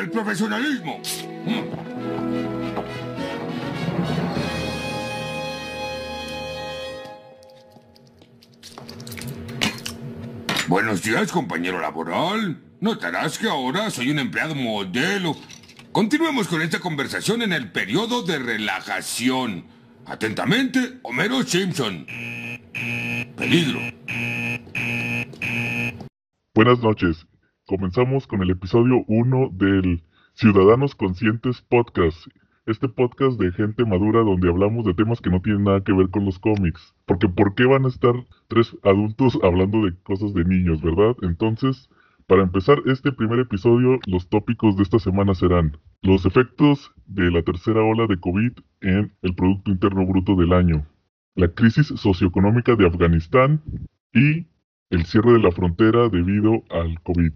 el profesionalismo. Buenos días, compañero laboral. Notarás que ahora soy un empleado modelo. Continuemos con esta conversación en el periodo de relajación. Atentamente, Homero Simpson. Peligro. Buenas noches. Comenzamos con el episodio 1 del Ciudadanos Conscientes Podcast. Este podcast de gente madura donde hablamos de temas que no tienen nada que ver con los cómics. Porque ¿por qué van a estar tres adultos hablando de cosas de niños, verdad? Entonces, para empezar este primer episodio, los tópicos de esta semana serán los efectos de la tercera ola de COVID en el Producto Interno Bruto del año, la crisis socioeconómica de Afganistán y el cierre de la frontera debido al COVID.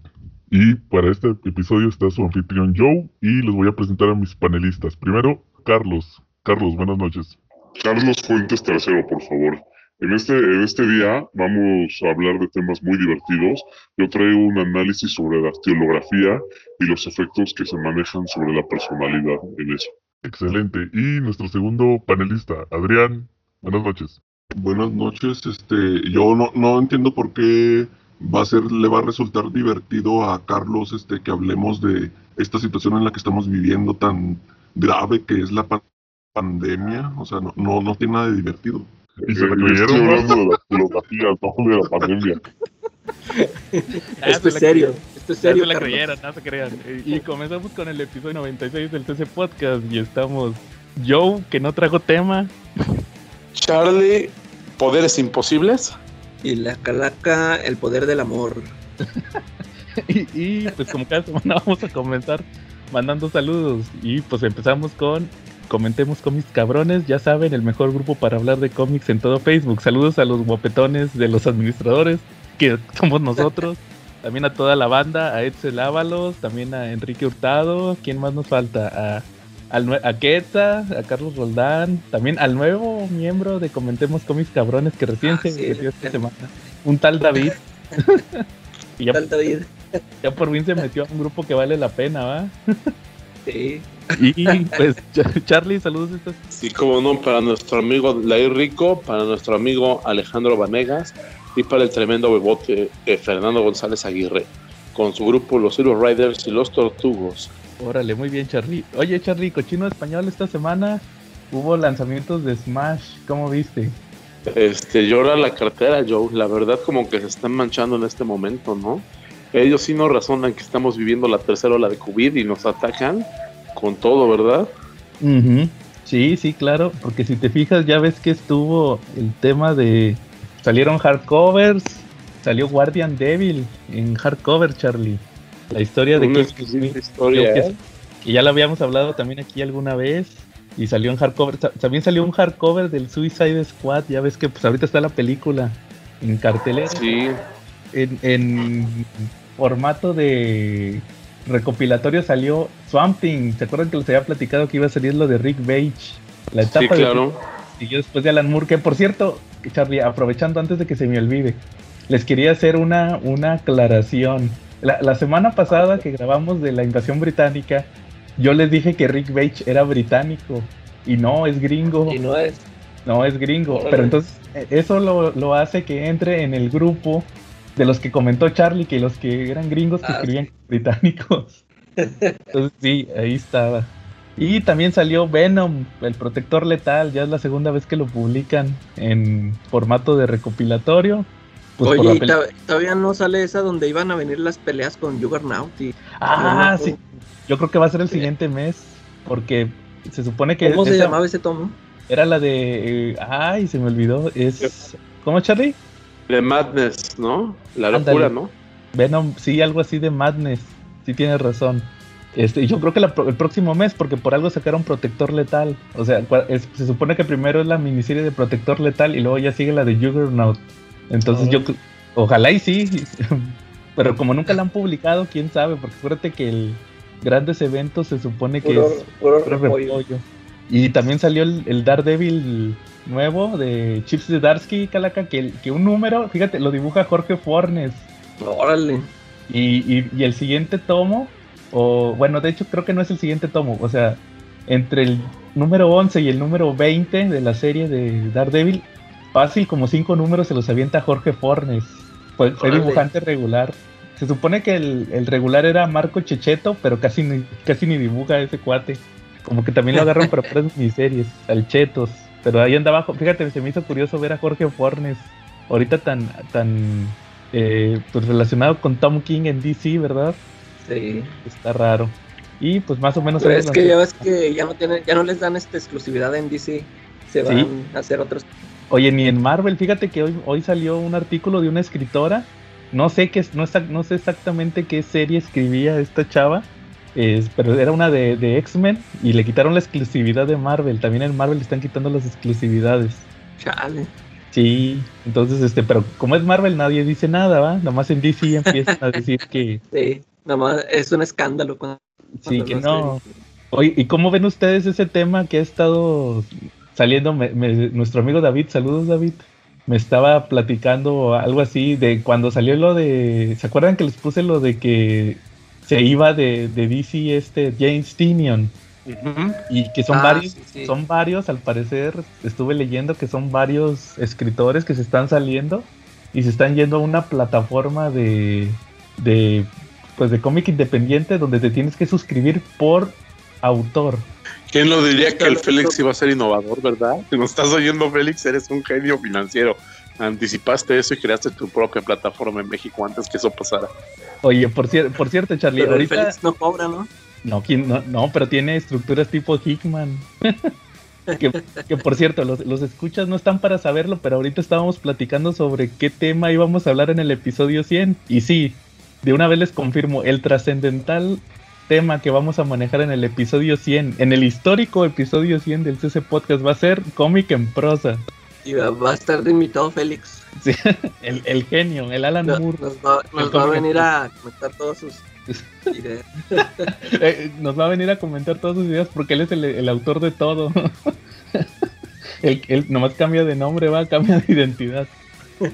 Y para este episodio está su anfitrión Joe y les voy a presentar a mis panelistas. Primero, Carlos. Carlos, buenas noches. Carlos Fuentes tercero, por favor. En este, en este día vamos a hablar de temas muy divertidos. Yo traigo un análisis sobre la teología y los efectos que se manejan sobre la personalidad en eso. Excelente. Y nuestro segundo panelista, Adrián. Buenas noches. Buenas noches. Este, yo no, no entiendo por qué va a ser, le va a resultar divertido a Carlos este, que hablemos de esta situación en la que estamos viviendo tan grave que es la pandemia. O sea, no, no, no tiene nada de divertido. Y se Estoy hablando de la filosofía, no de la pandemia. Esto es serio. Esto es serio. No se creyeran, no se crean. Y comenzamos con el episodio 96 del TC Podcast y estamos Joe, que no trajo tema. Charlie, poderes imposibles. Y la calaca, el poder del amor. y, y, pues como cada semana vamos a comenzar mandando saludos. Y pues empezamos con Comentemos cómics cabrones, ya saben, el mejor grupo para hablar de cómics en todo Facebook. Saludos a los guapetones de los administradores, que somos nosotros. También a toda la banda, a Edsel Ábalos, también a Enrique Hurtado. ¿Quién más nos falta? A, a Queta, a Carlos Roldán, también al nuevo miembro de Comentemos Cómics Cabrones que recién se metió esta semana. Un tal David. y ya, tal David. ya por fin se metió a un grupo que vale la pena, ¿va? sí. Y pues, Charlie, saludos. Sí, como no, para nuestro amigo Lair Rico, para nuestro amigo Alejandro Vanegas y para el tremendo bebote de Fernando González Aguirre, con su grupo Los Heroes Riders y Los Tortugos. Órale, muy bien, Charlie. Oye, Charlie, cochino español esta semana hubo lanzamientos de Smash, ¿cómo viste? Este, llora la cartera, Joe. La verdad, como que se están manchando en este momento, ¿no? Ellos sí nos razonan que estamos viviendo la tercera ola de COVID y nos atacan con todo, ¿verdad? Sí, sí, claro, porque si te fijas ya ves que estuvo el tema de salieron hardcovers, salió Guardian Devil en hardcover, Charlie. La historia de que, historia, que, que, ya la habíamos hablado también aquí alguna vez y salió en hardcover. También salió un hardcover del Suicide Squad, ya ves que pues ahorita está la película en cartelera. Sí. En, en formato de recopilatorio salió Swamp Thing. ¿Se acuerdan que les había platicado que iba a salir lo de Rick Bage? La etapa sí, claro. y yo después de Alan Moore, que por cierto, Charlie, aprovechando antes de que se me olvide, les quería hacer una, una aclaración. La, la semana pasada que grabamos de la invasión británica, yo les dije que Rick Bage era británico y no, es gringo. Y no es. No, es gringo. Pero entonces, eso lo, lo hace que entre en el grupo de los que comentó Charlie, que los que eran gringos que Ah, escribían británicos. Entonces sí, ahí estaba. Y también salió Venom, el protector letal, ya es la segunda vez que lo publican en formato de recopilatorio. Pues por Oye, la y todavía no sale esa donde iban a venir las peleas con Juggernaut y Ah, sí. Yo creo que va a ser el siguiente mes, porque se supone que ¿Cómo se llamaba ese tomo? era la de... eh, ay, se me olvidó. Es... ¿Cómo, Charlie? De Madness, ¿no? La locura, ¿no? Venom, sí, algo así de Madness. Sí tienes razón. Este, y yo creo que la el próximo mes, porque por algo sacaron Protector Letal. O sea, es- se supone que primero es la miniserie de Protector Letal y luego ya sigue la de Juggernaut. Entonces yo, ojalá y sí. Pero como nunca la han publicado, quién sabe, porque acuérdate que el grandes eventos se supone que Puro, es puro puro repollo. repollo. Y también salió el, el Daredevil nuevo de Chips Zdarsky, Calaca, que, que un número, fíjate, lo dibuja Jorge Fornes. Órale. Y, y- y el siguiente tomo O bueno, de hecho creo que no es el siguiente tomo. O sea, entre el número 11 y el número 20 de la serie de Daredevil, fácil como cinco números se los avienta Jorge Fornes. Fue, fue Órale. dibujante regular. Se supone que el, el regular era Marco Checheto, pero casi ni, casi ni dibuja ese cuate. Como que también lo agarran para puras miniseries, al Chetos. Pero ahí andaba, fíjate, se me hizo curioso ver a Jorge Fornes, ahorita tan, tan eh, pues relacionado con Tom King en DC, ¿verdad? Sí. Está raro. Y pues más o menos... Pero es que ya ves que ya no tienen, ya no les dan esta exclusividad en DC. Se van Sí. a hacer otros. Oye, ni en Marvel, fíjate que hoy, hoy salió un artículo de una escritora. No sé qué, no, no sé exactamente qué serie escribía esta chava, es- pero era una de, de X-Men y le quitaron la exclusividad de Marvel. También en Marvel le están quitando las exclusividades. Chale. Sí, entonces, este, pero como es Marvel, nadie dice nada, ¿va? Nomás en DC empiezan a decir que Sí. Nada más es un escándalo. cuando- sí, que no. Oye, ¿y cómo ven ustedes ese tema que ha estado saliendo? Me- me- nuestro amigo David, saludos David, me estaba platicando algo así de cuando salió lo de... ¿Se acuerdan que les puse lo de que se iba de, de DC este James Tinion? Y que son Ah, varios, sí, sí. son varios, al parecer, estuve leyendo que son varios escritores que se están saliendo y se están yendo a una plataforma de, de pues de cómic independiente donde te tienes que suscribir por autor. ¿Quién lo diría que el Félix iba a ser innovador, verdad? Si nos estás oyendo, Félix, eres un genio financiero. Anticipaste eso y creaste tu propia plataforma en México antes que eso pasara. Oye, por, cier- por cierto, Charlie, Pero el ahorita Félix no cobra, ¿no? no, ¿quién- no, no, pero tiene estructuras tipo Hickman. que, que, por cierto, los, los escuchas no están para saberlo, pero ahorita estábamos platicando sobre qué tema íbamos a hablar en el episodio 100. Y sí, de una vez les confirmo, el trascendental tema que vamos a manejar en el episodio 100, en el histórico episodio 100 del CC Podcast, va a ser cómic en prosa. Y va, a estar de invitado Félix. Sí, el, el genio, el Alan No- Moore. nos va, nos El va a venir a comentar todas sus ideas. Eh, nos va a venir a comentar todas sus ideas porque él es el, el autor de todo. él, él nomás cambia de nombre, va, cambia de identidad. Ah,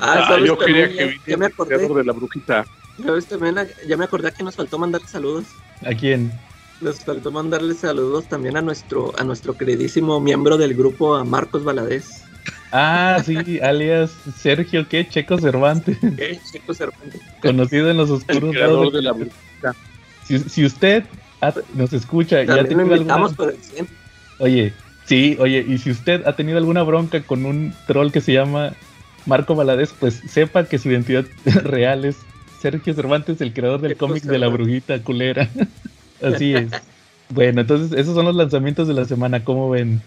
Ah, ¿sabes yo quería que ya, ya me viniera el acordé. creador de la brujita. Ya me acordé que nos faltó mandar saludos. ¿A quién? Nos faltó mandarle saludos también a nuestro, a nuestro queridísimo miembro del grupo, a Marcos Valadez. Ah, sí, alias Sergio, ¿qué? Checo Cervantes, ¿Qué? Chico Cervantes. conocido en los oscuros lados de la. Si, si usted ha- nos escucha y ha También lo tenido invitamos alguna... por el 100. Oye, sí, oye, y si usted ha tenido alguna bronca con un troll que se llama Marco Valadez, pues sepa que su identidad real es Sergio Cervantes, el creador del cómic de la brujita culera. Así es. Bueno, entonces esos son los lanzamientos de la semana, ¿cómo ven?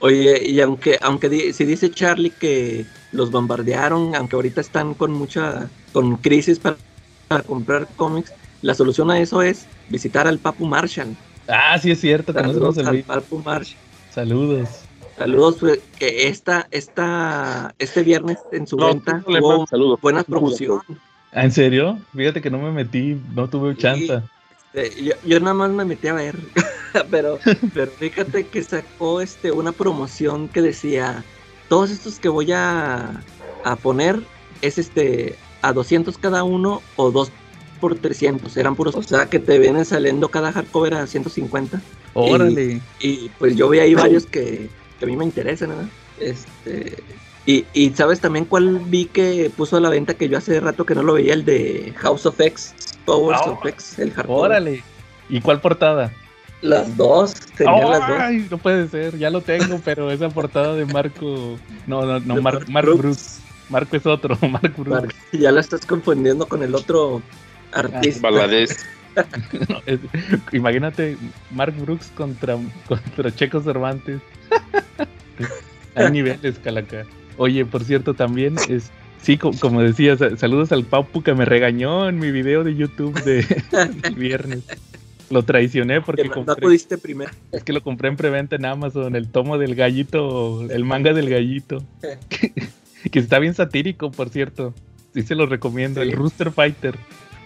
Oye, y aunque, aunque di- si dice Charlie que los bombardearon, aunque ahorita están con mucha, con crisis para, para comprar cómics, la solución a eso es visitar al Papu Marshall. Ah, sí es cierto, Saludos el al Papu Marshall. Saludos. Saludos, pues, que esta, esta, este viernes en su No, venta no hubo buena promoción. Ah, ¿En serio? Fíjate que no me metí, no tuve Sí. chanta. Este, yo, yo nada más me metí a ver, pero, pero fíjate que sacó este una promoción que decía todos estos que voy a, a poner es este a 200 cada uno o dos por 300, eran puros, o sea que te vienen saliendo cada hardcover a 150 Órale. y pues yo vi ahí varios que, que a mí me interesan, ¿verdad? Este y, y sabes también cuál vi que puso a la venta que yo hace rato que no lo veía el de House of X, Powers Ah, of X, el hardcover. Órale. ¿Y cuál portada? Las dos, tenía las dos. Ay, no puede ser, ya lo tengo, pero esa portada de Marco. No, no, no, Mar- Mark. Brooks. Marco es otro, Mark. Mark, Ya la estás confundiendo con el otro artista. No, es- imagínate Mark Brooks contra, contra Checo Cervantes. Hay niveles, Calaca. Oye, por cierto, también es. Sí, co- como decía, sa- saludos al Papu que me regañó en mi video de YouTube de viernes. Lo traicioné que porque no, no compré, pudiste primero. es que lo compré en preventa en Amazon, el tomo del gallito, el manga del gallito. que está bien satírico, por cierto. Sí se lo recomiendo, Sí. el Rooster Fighter.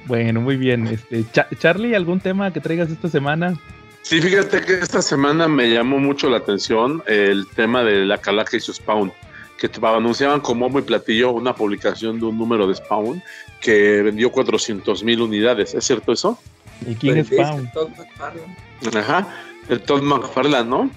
Bueno, muy bien. Este, Cha- Charlie, ¿algún tema que traigas esta semana? Sí, fíjate que esta semana me llamó mucho la atención el tema de la calaca y su spawn. Que te anunciaban como muy platillo una publicación de un número de Spawn que vendió 400 mil unidades. ¿Es cierto eso? ¿Y quién es Spawn? Ajá, el Todd McFarlane, ¿no?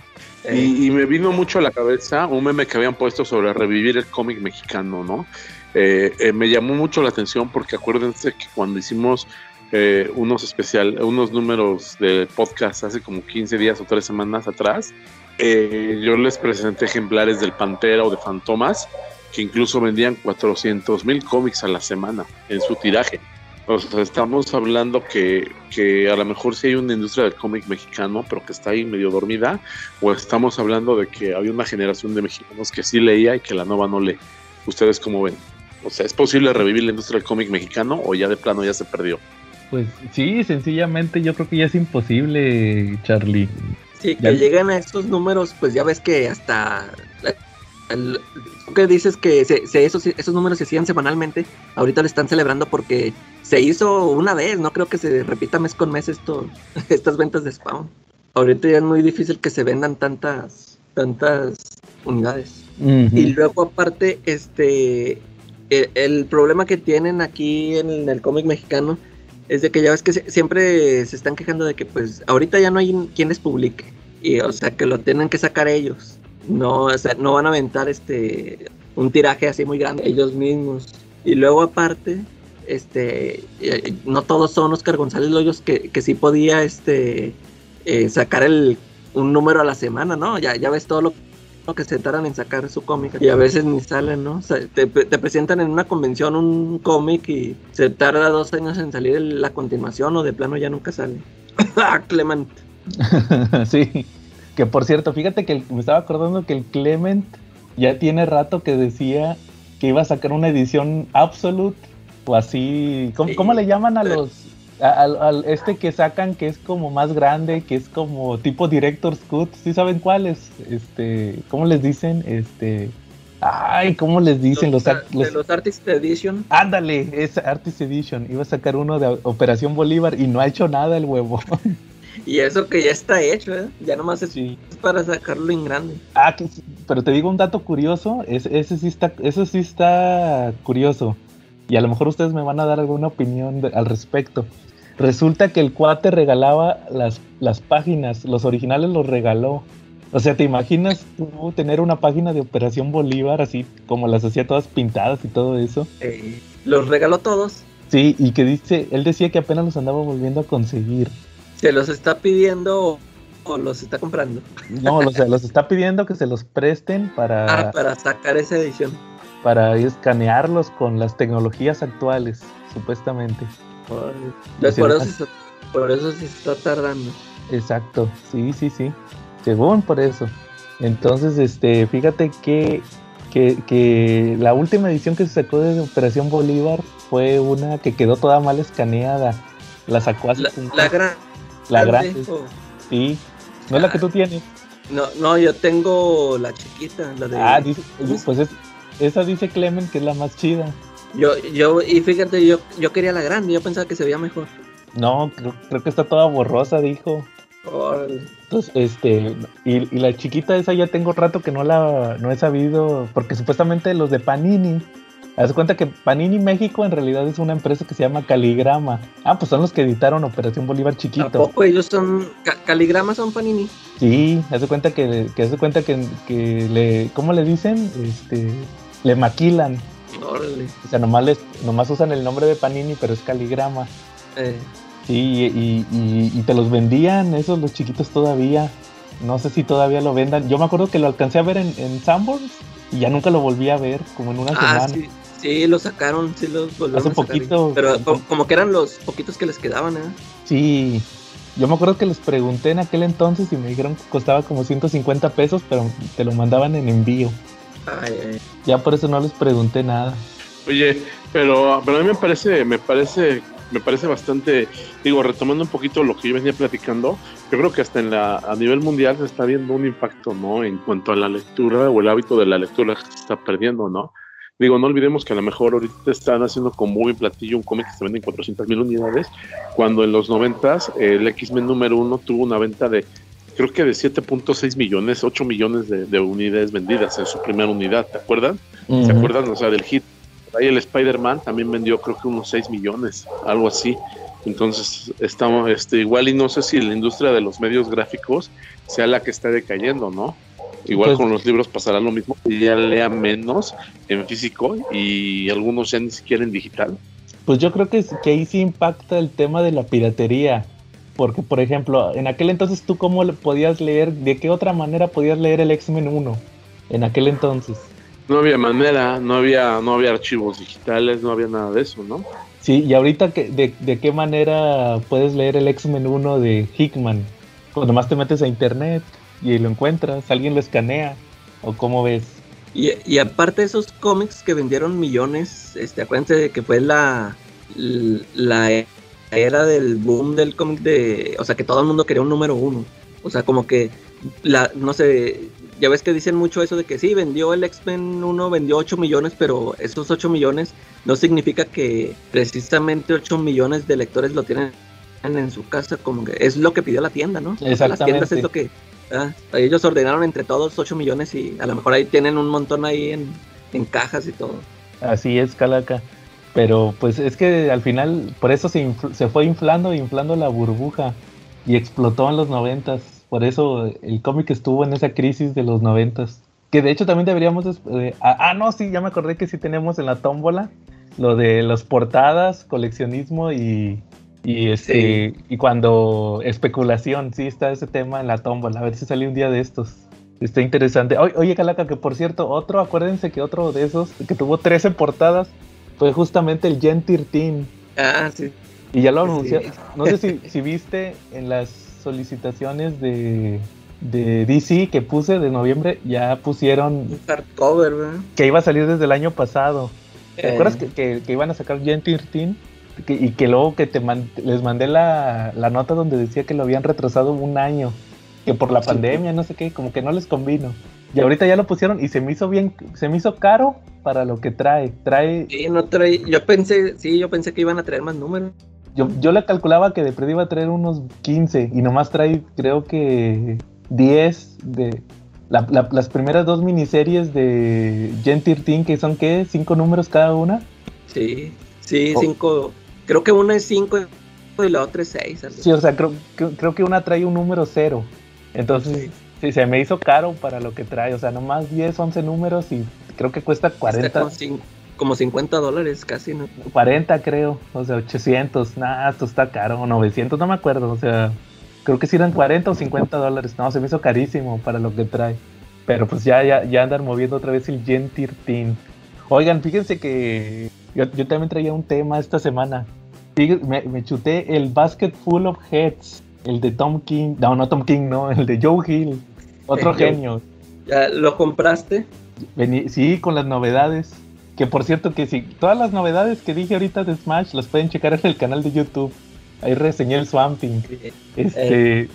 Y, me vino mucho a la cabeza un meme que habían puesto sobre revivir el cómic mexicano, ¿no? Eh, eh, me llamó mucho la atención porque acuérdense que cuando hicimos eh, unos especial, unos números de podcast hace como 15 días o 3 semanas atrás, yo les presenté ejemplares del Pantera o de Fantomas que incluso vendían 400 mil cómics a la semana en su tiraje. O sea, estamos hablando que, que, a lo mejor sí hay una industria del cómic mexicano, pero que está ahí medio dormida, o estamos hablando de que había una generación de mexicanos que sí leía y que la nueva no lee. ¿Ustedes cómo ven? O sea, ¿es posible revivir la industria del cómic mexicano o ya de plano ya se perdió? Pues sí, sencillamente yo creo que ya es imposible, Charlie. Sí, que lleguen a estos números, pues ya ves que hasta el, que dices que se, esos, esos números se hacían semanalmente, ahorita lo están celebrando porque se hizo una vez, no creo que se repita mes con mes esto, estas ventas de Spawn. Ahorita ya es muy difícil que se vendan tantas, tantas unidades. Y luego aparte, este, el, el, problema que tienen aquí en el cómic mexicano es de que ya ves que siempre se están quejando de que pues ahorita ya no hay quien les publique. Y o sea que lo tienen que sacar ellos no, o sea, no van a aventar este un tiraje así muy grande ellos mismos. Y luego aparte, este, no todos son Oscar González Loyos que, que sí podía este eh, sacar el, un número a la semana, ¿no? Ya, ya ves todo lo, que se tardan en sacar su cómic y a veces ni salen, ¿no? te, presentan en una convención un cómic y se tarda dos años en salir la continuación o de plano ya nunca sale. Ah, Clement. sí. Que por cierto, fíjate que me estaba acordando que el Clement ya tiene rato que decía que iba a sacar una edición Absolute o así. ¿Cómo, le llaman a los. Al, este que sacan que es como más grande, que es como tipo Director's Cut? ¿Sí saben cuál es? Este, ¿Cómo les dicen? Este. Ay, ¿cómo les dicen los, los, los, Artist Edition? Ándale, es Artist Edition. Iba a sacar uno de Operación Bolívar y no ha hecho nada el huevo. Y eso que ya está hecho, ¿eh? Ya nomás es para sacarlo en grande. Ah, pero te digo un dato curioso, es, ese sí está, eso sí está curioso. Y a lo mejor ustedes me van a dar alguna opinión al respecto. Resulta que el cuate regalaba las, las páginas, los originales los regaló. O sea, ¿te imaginas tú tener una página de Operación Bolívar así como las hacía todas pintadas y todo eso? Eh, los regaló todos. Sí, y que dice, él decía que apenas los andaba volviendo a conseguir. ¿Se los está pidiendo o los está comprando? No, los, los está pidiendo que se los presten para... Ah, para sacar esa edición. Para escanearlos con las tecnologías actuales, supuestamente. Por, por, eso, se está tardando. Exacto, sí, sí, sí. Según por eso. Entonces, este, fíjate que, que, la última edición que se sacó de Operación Bolívar fue una que quedó toda mal escaneada. La sacó hace la gran la grande. Sí. ¿No es la que tú tienes? No, no, yo tengo la chiquita, la de. Ah, dice, pues es, esa dice Clement que es la más chida. Yo, yo, y fíjate, yo, yo quería la grande, yo pensaba que se veía mejor. No, creo, que está toda borrosa, dijo. Entonces, este, y, y, la chiquita esa ya tengo rato que no la, no he sabido, porque supuestamente los de Panini Haz cuenta que Panini México en realidad es una empresa que se llama Caligrama. Ah, pues son los que editaron Operación Bolívar Chiquito. ¿A ellos son. Caligrama son Panini? Sí, haz cuenta que, que hace cuenta que, que, le. ¿Cómo le dicen? Este. Le maquilan. Órale. O sea, nomás, les, nomás usan el nombre de Panini, pero es Caligrama. Eh. Sí, y, y, y, te los vendían esos los chiquitos todavía. No sé si todavía lo vendan. Yo me acuerdo que lo alcancé a ver en, en Sanborns y ya nunca lo volví a ver, como en una ah, semana. Sí, lo sacaron, sí los volvieron Hace a poquito. Pero como, que eran los poquitos que les quedaban, ¿eh? Sí. Yo me acuerdo que les pregunté en aquel entonces y me dijeron que costaba como 150 pesos, pero te lo mandaban en envío. Ay, ay. Ya por eso no les pregunté nada. Oye, pero, pero a mí me parece, me parece, me parece bastante, digo, retomando un poquito lo que yo venía platicando, yo creo que hasta en la, a nivel mundial se está viendo un impacto, ¿no? En cuanto a la lectura o el hábito de la lectura que se está perdiendo, ¿no? Digo, no olvidemos que a lo mejor ahorita están haciendo como muy platillo un cómic que se vende en 400 mil unidades, cuando en los 90 el X-Men número uno tuvo una venta de creo que de 7.6 millones, 8 millones de, unidades vendidas en su primera unidad, ¿te acuerdan? ¿Se acuerdan? O sea, del hit. Ahí el Spider-Man también vendió creo que unos 6 millones, algo así. Entonces, estamos, este, igual y no sé si la industria de los medios gráficos sea la que está decayendo, ¿no? Igual pues con los libros pasará lo mismo, ya lea menos en físico y algunos ya ni siquiera en digital. Pues yo creo que, que ahí sí impacta el tema de la piratería. Porque, por ejemplo, en aquel entonces tú cómo podías leer, de qué otra manera podías leer el X-Men 1 en aquel entonces. No había manera, no había, no había archivos digitales, no había nada de eso, ¿no? Sí, y ahorita de, de qué manera puedes leer el X-Men 1 de Hickman. Pues nomás te metes a internet y lo encuentras, alguien lo escanea, o cómo ves. Y, y aparte de esos cómics que vendieron millones, este, acuérdense de que fue la, la era del boom del cómic de, o sea, que todo el mundo quería un número uno. O sea, como que, la, no sé, ya ves que dicen mucho eso de que sí, vendió el X-Men 1, vendió 8 millones, pero esos 8 millones no significa que precisamente 8 millones de lectores lo tienen en su casa, como que es lo que pidió la tienda, ¿no? Exactamente. las tiendas es lo que... Ah, ellos ordenaron entre todos 8 millones y a lo mejor ahí tienen un montón ahí en, en cajas y todo. Así es, Calaca. Pero pues es que al final, por eso se, se fue inflando, inflando la burbuja y explotó en los noventas. Por eso el cómic estuvo en esa crisis de los noventas. Que de hecho también deberíamos... Eh, ah, ah, no, sí, ya me acordé que sí tenemos en la tómbola lo de las portadas, coleccionismo y, y este y cuando especulación, sí está ese tema en la tómbola. A ver si sale un día de estos. Está interesante. Oye, oye, Calaca, que por cierto, otro, acuérdense que otro de esos, que tuvo 13 portadas, fue justamente el Gen 13. Ah, sí. Y ya lo anunció. No sé si, si, viste en las solicitaciones de, de DC que puse de noviembre, ya pusieron. Un hardcover, ¿verdad? Que iba a salir desde el año pasado. ¿Te eh. acuerdas que, que, iban a sacar Gen 13? y que luego que te les mandé la, la, nota donde decía que lo habían retrasado un año. Que por la pandemia, no sé qué, como que no les convino. Y ahorita ya lo pusieron y se me hizo bien, se me hizo caro para lo que trae. Trae. Sí, no trae. Yo pensé, sí, yo pensé que iban a traer más números. Yo, yo le calculaba que de perdida iba a traer unos 15 y nomás trae, creo que 10 de. las primeras dos miniseries de Gen 13, que son qué, cinco números cada una. Sí, sí, oh. cinco. Creo que una es cinco y la otra es seis. Sí, o sea, creo, creo que una trae un número cero. Entonces, Sí, se me hizo caro para lo que trae, o sea, nomás 10, 11 números y creo que cuesta 40. como, 50 dólares casi, ¿no? 40 creo, o sea, 800, nada, esto está caro, o 900, no me acuerdo, o sea, creo que si eran 40 o 50 dólares, no, se me hizo carísimo para lo que trae. Pero pues ya, ya, ya andan moviendo otra vez el Gen 13. Oigan, fíjense que yo, también traía un tema esta semana. Me, me chuté el Basket Full of Heads, el de Tom King, no, no Tom King, no, el de Joe Hill. Otro genio. ¿Ya lo compraste? sí, con las novedades. Que por cierto que sí, todas las novedades que dije ahorita de Smash las pueden checar en el canal de YouTube. Ahí reseñé el Swamping. Este, eh.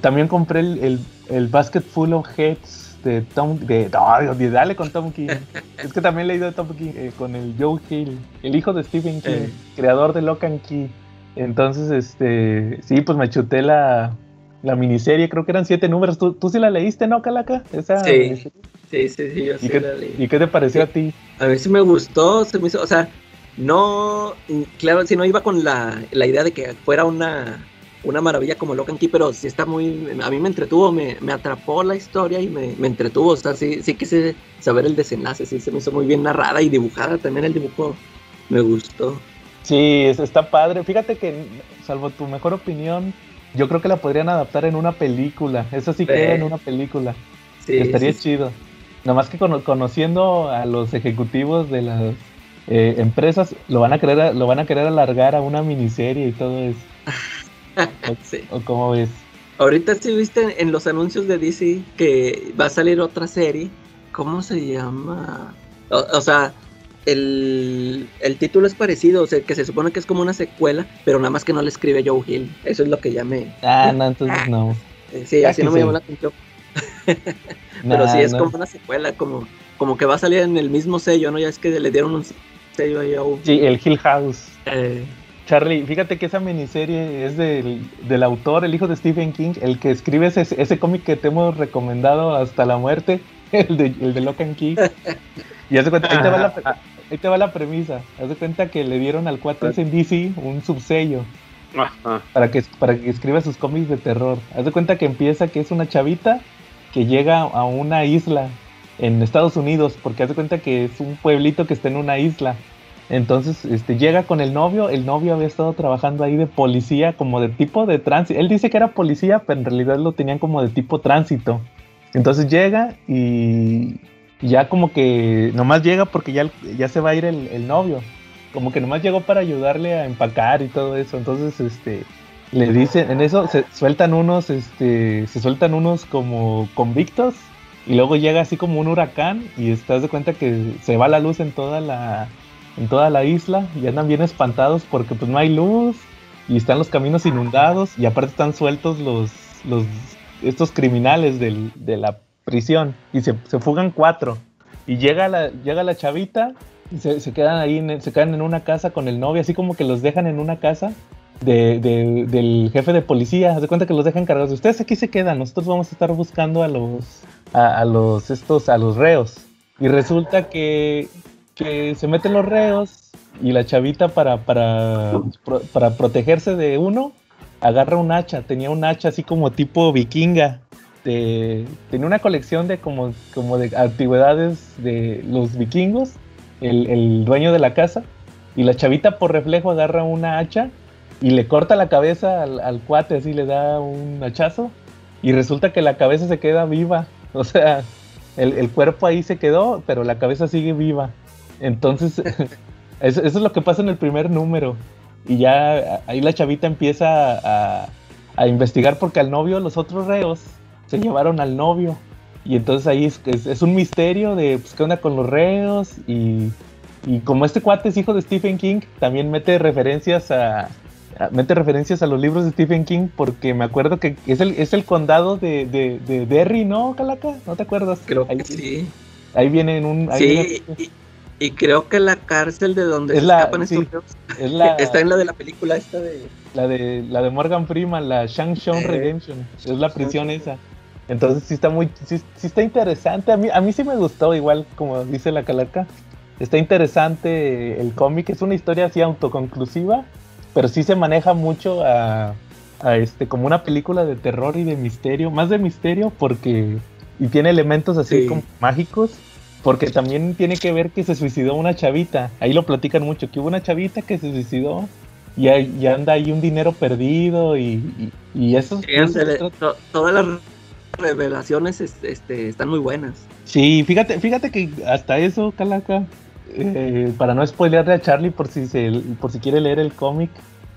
también compré el, el, Basket Full of Heads de Tom de dale con Tom King. es que también he leído de Tom King eh, con el Joe Hill, el hijo de Stephen King, eh. creador de Lock and Key. Entonces, este, sí, pues me chuté la, la miniserie, creo que eran siete números. ¿Tú, tú sí la leíste, no, Calaca? Esa sí, sí, sí, sí, yo sí qué, la leí. ¿Y qué te pareció a ti? A mí sí me gustó, se me hizo, o sea, no, claro, si no iba con la, la idea de que fuera una, una maravilla como Locan Key, pero sí está muy, a mí me entretuvo, me, me atrapó la historia y me, me, entretuvo, o sea, sí, sí quise saber el desenlace, sí se me hizo muy bien narrada y dibujada, también el dibujo me gustó. Sí, está padre, fíjate que, salvo tu mejor opinión, yo creo que la podrían adaptar en una película. Eso sí queda en una película. Sí, Estaría chido. Nada más que conociendo a los ejecutivos de las eh, empresas, lo van a querer lo van a querer alargar a una miniserie y todo eso. ¿O, cómo ves? Ahorita sí viste en los anuncios de DC que va a salir otra serie. ¿Cómo se llama? o sea, el, título es parecido, o sea, que se supone que es como una secuela, pero nada más que no le escribe Joe Hill. Eso es lo que ya me. Ah, no, entonces no. Eh, sí, así no me llamó la atención. pero sí es como una secuela, como, como que va a salir en el mismo sello, ¿no? Ya es que le dieron un sello a Joe. Sí, el Hill House. Eh, Charlie, fíjate que esa miniserie es del, del autor, el hijo de Stephen King, el que escribe ese, ese cómic que te hemos recomendado hasta la muerte, el de, el de Locan Key. Y haz de cuenta, ahí te, va la, ahí te va la premisa. Haz de cuenta que le dieron al cuate en DC un subsello Ajá. para que, para que escriba sus cómics de terror. Haz de cuenta que empieza que es una chavita que llega a una isla en Estados Unidos, porque haz de cuenta que es un pueblito que está en una isla. Entonces, este, llega con el novio, el novio había estado trabajando ahí de policía, como de tipo de tránsito. Él dice que era policía, pero en realidad lo tenían como de tipo tránsito. Entonces llega y ya como que nomás llega porque ya, ya se va a ir el, el novio. Como que nomás llegó para ayudarle a empacar y todo eso. Entonces, este, le dicen, en eso se sueltan unos, este, se sueltan unos como convictos y luego llega así como un huracán y estás de cuenta que se va la luz en toda la, en toda la isla y andan bien espantados porque pues no hay luz y están los caminos inundados y aparte están sueltos los, los estos criminales del- de la prisión y se, se fugan cuatro y llega la, llega la chavita y se, se quedan ahí, en- se quedan en una casa con el novio, así como que los dejan en una casa de, de- del jefe de policía, haz de cuenta que los dejan cargados. Ustedes aquí se quedan, nosotros vamos a estar buscando a los, a, a los, estos, a los reos. Y resulta que, que se meten los reos y la chavita para, para, para protegerse de uno, agarra un hacha, tenía un hacha así como tipo vikinga. tenía una colección de como, como de antigüedades de los vikingos, el, el dueño de la casa, y la chavita por reflejo agarra una hacha y le corta la cabeza al, al cuate, así le da un hachazo, y resulta que la cabeza se queda viva. O sea, el, el cuerpo ahí se quedó, pero la cabeza sigue viva. Entonces, eso es lo que pasa en el primer número. Y ya ahí la chavita empieza a, a investigar porque al novio, los otros reos, se llevaron al novio. Y entonces ahí es, es- es un misterio de pues, qué onda con los reos. Y, y como este cuate es hijo de Stephen King, también mete referencias a, a- mete referencias a los libros de Stephen King porque me acuerdo que es el, es el condado de, de, de Derry, ¿no, Calaca? ¿No te acuerdas? Creo ahí, que sí. ahí viene en un... ahí Sí, viene- y, creo que la cárcel de donde Es se la- escapan sí. estos es la, está en la de la película esta de... la de la de Morgan Freeman, la Shang-Shang Eh. Redemption, es la prisión esa. Entonces sí está muy, sí, sí está interesante. A mí, a mí sí me gustó, igual como dice la calaca. Está interesante el cómic, es una historia así autoconclusiva, pero sí se maneja mucho a, a este como una película de terror y de misterio, más de misterio porque y tiene elementos así Sí. como mágicos, porque también tiene que ver que se suicidó una chavita. Ahí lo platican mucho, que hubo una chavita que se suicidó y, hay- y anda ahí un dinero perdido y, y, y eso, Sí, to- todas las revelaciones es- este, están muy buenas. Sí, fíjate, fíjate que hasta eso, Calaca, eh, para no spoilearle a Charlie por si se, por si quiere leer el cómic,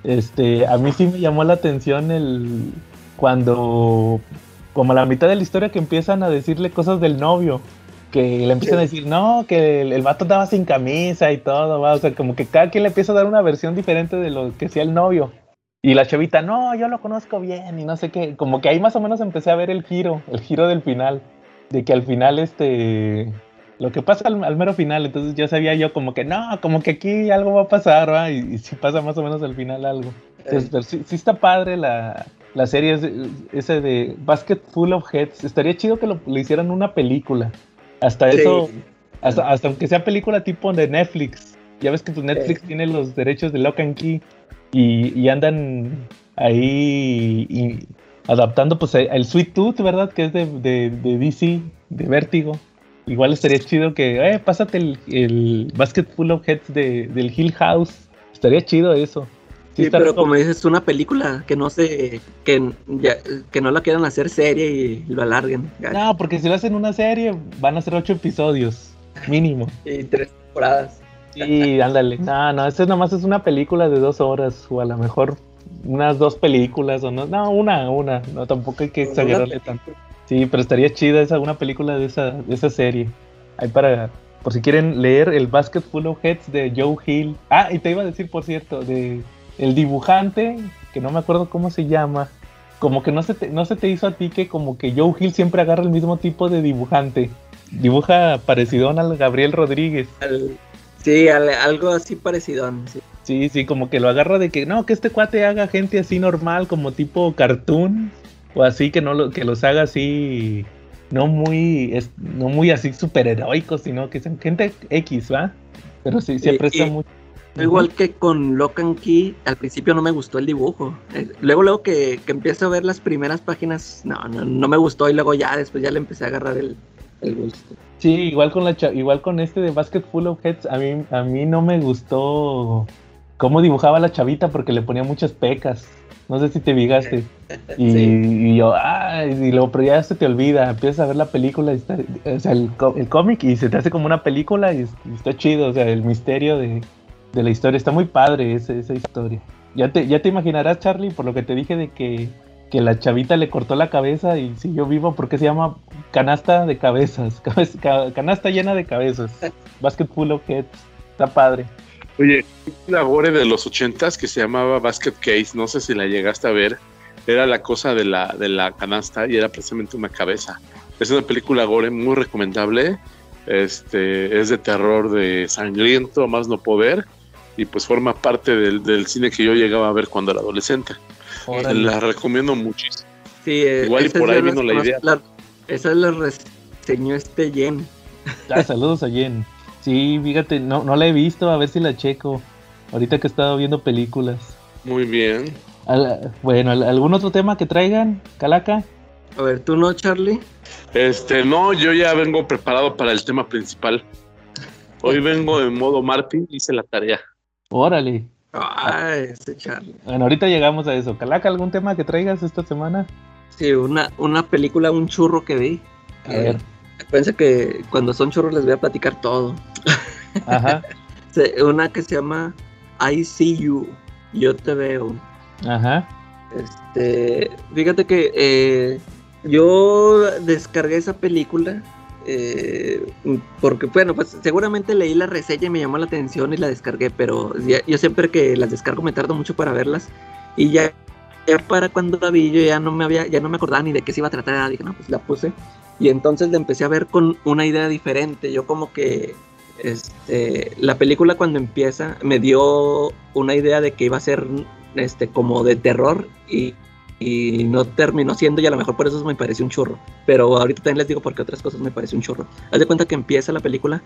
este, a mí sí me llamó la atención el cuando, como a la mitad de la historia que empiezan a decirle cosas del novio, que le empiezan a decir, no, que el, el vato andaba sin camisa y todo, va, o sea, como que cada quien le empieza a dar una versión diferente de lo que sea el novio. Y la chavita, no, yo lo conozco bien y no sé qué, como que ahí más o menos empecé a ver el giro, el giro del final de que al final este lo que pasa al, al mero final entonces ya sabía yo como que no como que aquí algo va a pasar ¿va? y, y sí pasa más o menos al final algo Entonces, pero sí, sí está padre la, la serie ese, ese de Basket Full of Heads estaría chido que lo, le hicieran una película hasta Sí. eso hasta, hasta aunque sea película tipo de Netflix ya ves que pues Netflix tiene los derechos de Lock and Key y, y andan ahí y- adaptando pues el Sweet Tooth, ¿verdad? Que es de, de, de DC, de Vértigo. Igual estaría chido que, eh, pásate el, el Basket Full of Heads de, del Hill House. Estaría chido eso. Sí, pero como dices, es una película que no se, que, ya- que no la quieran hacer serie y lo alarguen. ya. No, porque si lo hacen una serie, van a ser ocho episodios, mínimo. Y tres temporadas. Sí, ándale. No, no, esto nada más es una película de dos horas, o a lo mejor unas dos películas, o no. No, una, una. No, tampoco hay que exagerarle tanto. Sí, pero estaría chida esa, una película de esa, de esa serie. Ahí para, por si quieren leer el Basket Full of Heads de Joe Hill. Ah, y te iba a decir, por cierto, de el dibujante, que no me acuerdo cómo se llama. Como que no se te, no se te hizo a ti que como que Joe Hill siempre agarra el mismo tipo de dibujante. Dibuja parecido al Gabriel Rodríguez. Al- sí, al- algo así parecido. Sí. Sí, sí, como que lo agarra de que no, que este cuate haga gente así normal, como tipo cartoon, o así que no lo, que los haga así, no muy, es, no muy así superheroicos, sino que sean gente X, ¿va? Pero sí, Y- aprecia y- mucho. Igual que con Lock and Key, al principio no me gustó el dibujo. Eh, Luego, luego que, que empiezo a ver las primeras páginas, no, no, no me gustó y luego ya después ya le empecé a agarrar el, el gusto. Sí, igual con la igual con este de Basket Full of Heads, a mí, a mí no me gustó cómo dibujaba la chavita porque le ponía muchas pecas. No sé si te fijaste. Y, Sí. y yo, ay, y luego, pero ya se te olvida, empiezas a ver la película, y está- o sea, el, el cómic y se te hace como una película y, y está chido, o sea, el misterio de, de la historia, está muy padre esa, esa historia. Ya te, ya te imaginarás, Charlie, por lo que te dije de que, que la chavita le cortó la cabeza y siguió vivo porque se llama canasta de cabezas, cabeza- ca- canasta llena de cabezas, basket full of heads, está padre. Oye, una gore de los ochentas que se llamaba Basket Case, no sé si la llegaste a ver, era la cosa de la, de la canasta y era precisamente una cabeza. Es una película gore muy recomendable, este, es de terror de sangriento, más no poder, y pues forma parte del, del cine que yo llegaba a ver cuando era adolescente. Órale. La recomiendo muchísimo. Sí, eh, Igual y por ahí vino la idea. la- Esas las reseñó este Jen. Ah, saludos a Jen. Sí, fíjate, no, no la he visto, a ver si la checo. Ahorita que he estado viendo películas. Muy bien. Al- bueno, ¿al- ¿algún otro tema que traigan, Calaca? A ver, ¿tú no, Charlie? Este, no, yo ya vengo preparado para el tema principal. Hoy vengo en modo Martín, hice la tarea. Órale. Ah, ese Charlie. Bueno, ahorita llegamos a eso. Calaca, ¿algún tema que traigas esta semana? Sí, una, una película, un churro que vi. A Eh, ver. Pensé que cuando son churros les voy a platicar todo. Ajá, Una que se llama I See You. Yo te veo. ajá. Este, fíjate que eh, yo descargué esa película eh, porque, bueno, pues seguramente leí la reseña y me llamó la atención y la descargué, pero ya- yo siempre que las descargo me tardo mucho para verlas. Y ya, ya para cuando la vi yo ya no me había, ya no me acordaba ni de qué se iba a tratar, dije, no, pues la puse y entonces la empecé a ver con una idea diferente, yo como que este, la película cuando empieza me dio una idea de que iba a ser este, como de terror y, y no terminó siendo y a lo mejor por eso me pareció un churro. Pero ahorita también les digo por qué otras cosas me pareció un churro. Haz de cuenta que empieza la película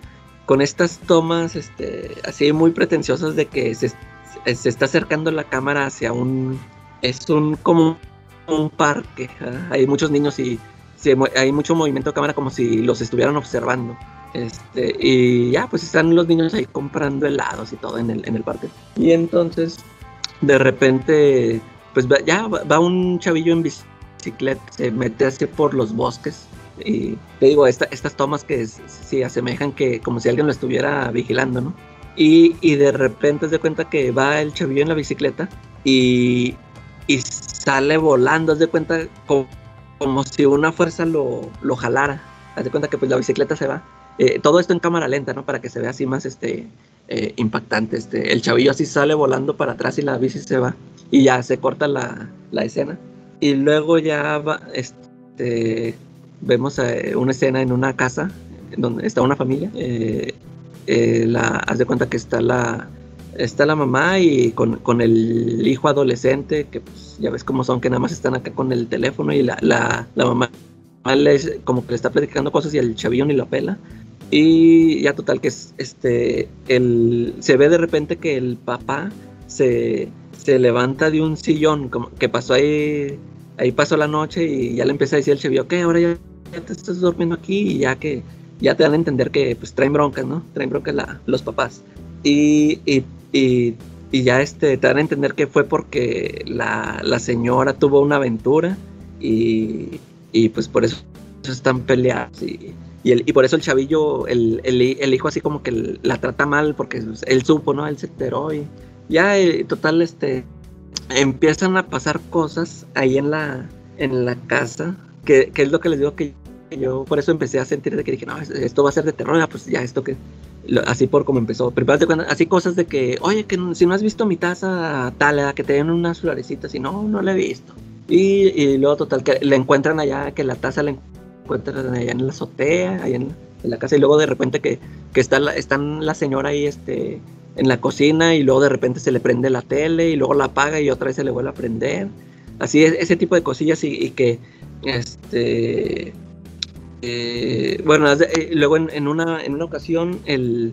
con estas tomas este, así muy pretenciosas de que se, se está acercando la cámara hacia un... Es un como un parque. ¿ah? Hay muchos niños y hay mucho movimiento de cámara como si los estuvieran observando. Este, y ya, pues están los niños ahí comprando helados y todo en el, en el parque. Y entonces, de repente, pues va- ya va, un chavillo en bicicleta, se mete así por los bosques. Y te digo, esta- estas tomas que s- sí asemejan que como si alguien lo estuviera vigilando, ¿no? Y, y de repente se cuenta que va el chavillo en la bicicleta y, y sale volando, haz de cuenta como, como si una fuerza lo, lo jalara. Haz de cuenta que pues la bicicleta se va. Eh, todo esto en cámara lenta, ¿no? Para que se vea así más este, eh, impactante. Este, el chavillo así sale volando para atrás y la bici se va. Y ya se corta la, la escena. Y luego ya va, este, vemos eh, una escena en una casa donde está una familia. eh, eh, la, haz de cuenta que está la, está la mamá y con, con el hijo adolescente, que pues, ya ves cómo son, que nada más están acá con el teléfono y la, la, la mamá como que le está platicando cosas y el chavillo ni lo pela. Y ya total que es, este, el, se ve de repente que el papá se, se levanta de un sillón, como que pasó ahí, ahí pasó la noche y ya le empieza a decir el chavillo, que ahora ya, ya te estás durmiendo aquí y ya que ya te dan a entender que pues traen broncas, ¿no? Traen broncas la- los papás. Y, y, y, y ya este, te dan a entender que fue porque la, la señora tuvo una aventura y, y pues por eso están peleados. Y, y, el- y por eso el chavillo, el, el, el hijo así como que la trata mal porque pues, él supo, ¿no? Él se enteró y ya, eh, total, este, empiezan a pasar cosas ahí en la, en la casa, que, que es lo que les digo que yo por eso empecé a sentir de que dije, no, es- esto va a ser de terror, ah, pues ya esto que, así por como empezó. Cuentan, así cosas de que, oye, que si no has visto mi taza tal, que te den unas florecitas, y no, no la he visto. Y, luego total, que le encuentran allá, que la taza la encuentran allá en la azotea, allá en, en la casa, y luego de repente que, que está la, están la señora ahí, este, en la cocina y luego de repente se le prende la tele y luego la apaga y otra vez se le vuelve a prender. Así es, ese tipo de cosillas y, que, este, eh, bueno, eh, luego en, en, una, en una ocasión el,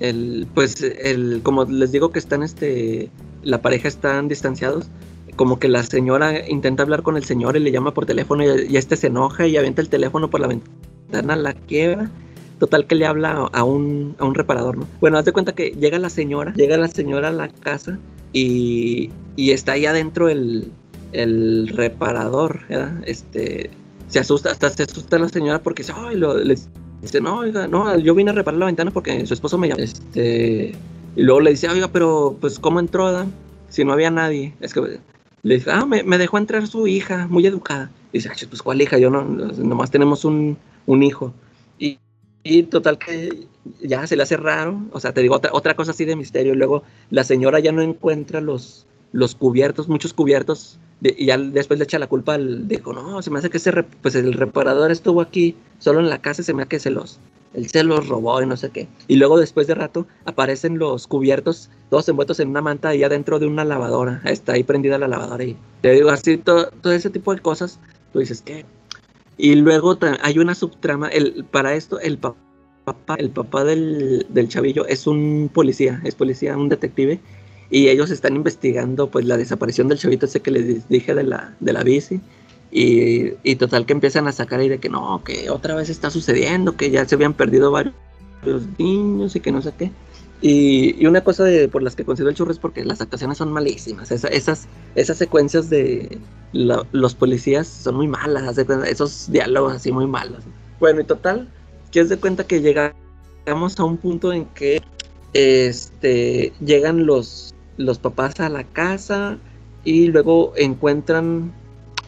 el, pues, el, como les digo que están, este, la pareja están distanciados, como que la señora intenta hablar con el señor y le llama por teléfono y, y este se enoja y avienta el teléfono por la ventana, la quiebra Total que le habla a un, a un reparador, ¿no? Bueno, haz de cuenta que llega la señora, llega la señora a la casa y, y está ahí adentro el, el reparador. Este, se asusta, hasta se asusta la señora porque dice, ay, lo, le dice, no, oiga, no, yo vine a reparar la ventana porque su esposo me llama. Este, y luego le dice, oiga, pero pues ¿cómo entró, ¿verdad? Si no había nadie. Es que le dice, ah, me, dejó entrar su hija, muy educada. Y dice, pues ¿cuál hija? Yo no, nomás tenemos un, un hijo. Y, y total que ya se le hace raro, o sea, te digo otra, otra cosa así de misterio. Luego la señora ya no encuentra los, los cubiertos, muchos cubiertos, y ya después le echa la culpa al, dijo, no, se me hace que ese, pues el reparador estuvo aquí solo en la casa, se me hace que se los, él se los robó y no sé qué. Y luego después de rato aparecen los cubiertos, todos envueltos en una manta y adentro de una lavadora, está ahí prendida la lavadora y te digo así, todo, todo ese tipo de cosas, tú dices, ¿qué? Y luego hay una subtrama, el, para esto el papá, el papá del, del, chavillo es un policía, es policía, un detective, y ellos están investigando pues la desaparición del chavito ese que les dije de la, de la bici, y, y, total que empiezan a sacar ahí de que no, que otra vez está sucediendo, que ya se habían perdido varios niños y que no sé qué. Y, una cosa de, por las que considero el churro es porque las actuaciones son malísimas. Esa, esas, esas secuencias de los policías son muy malas. Esos diálogos así muy malos. Bueno, y total, que es de cuenta que llegamos a un punto en que este, llegan los, los papás a la casa y luego encuentran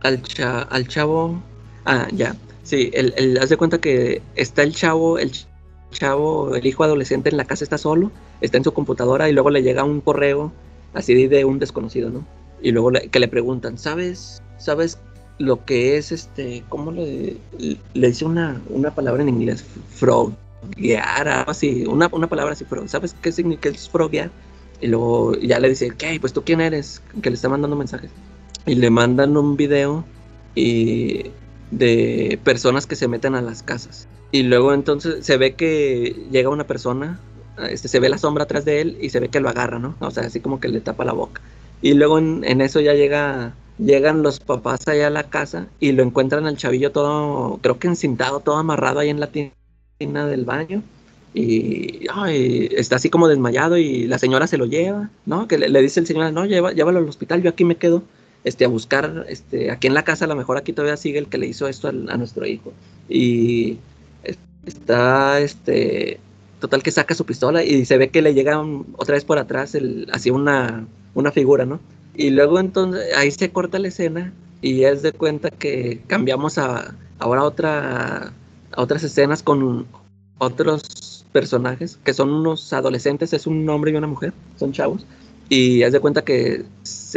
al, cha, al chavo. Ah, ya. Sí, el, haz de cuenta que está el chavo, chavo, el hijo adolescente en la casa está solo, está en su computadora y luego le llega un correo así de un desconocido, ¿no? Y luego le, que le preguntan, ¿sabes? ¿Sabes lo que es este, cómo le, le dice una, una palabra en inglés? Froguear, algo así, una, una palabra así, pero ¿sabes qué significa es froguear? Y luego ya le dice, ¿qué? Pues tú quién eres, que le está mandando mensajes. Y le mandan un video y de personas que se meten a las casas. Y luego entonces se ve que llega una persona, este, se ve la sombra atrás de él y se ve que lo agarra, ¿no? O sea, así como que le tapa la boca. Y luego en, eso ya llega, llegan los papás allá a la casa y lo encuentran al chavillo todo, creo que encintado, todo amarrado ahí en la tina del baño. Y, está así como desmayado y la señora se lo lleva, ¿no? Que le, le dice el señor, no, lleva, llévalo al hospital, yo aquí me quedo este, a buscar, este, aquí en la casa, a lo mejor aquí todavía sigue el que le hizo esto a, a nuestro hijo. Y está, este, total que saca su pistola y se ve que le llega otra vez por atrás, el, así una, una figura, ¿no? Y luego entonces ahí se corta la escena y es de cuenta que cambiamos a ahora otra, a otras escenas con otros personajes que son unos adolescentes, es un hombre y una mujer, son chavos. Y haz de cuenta que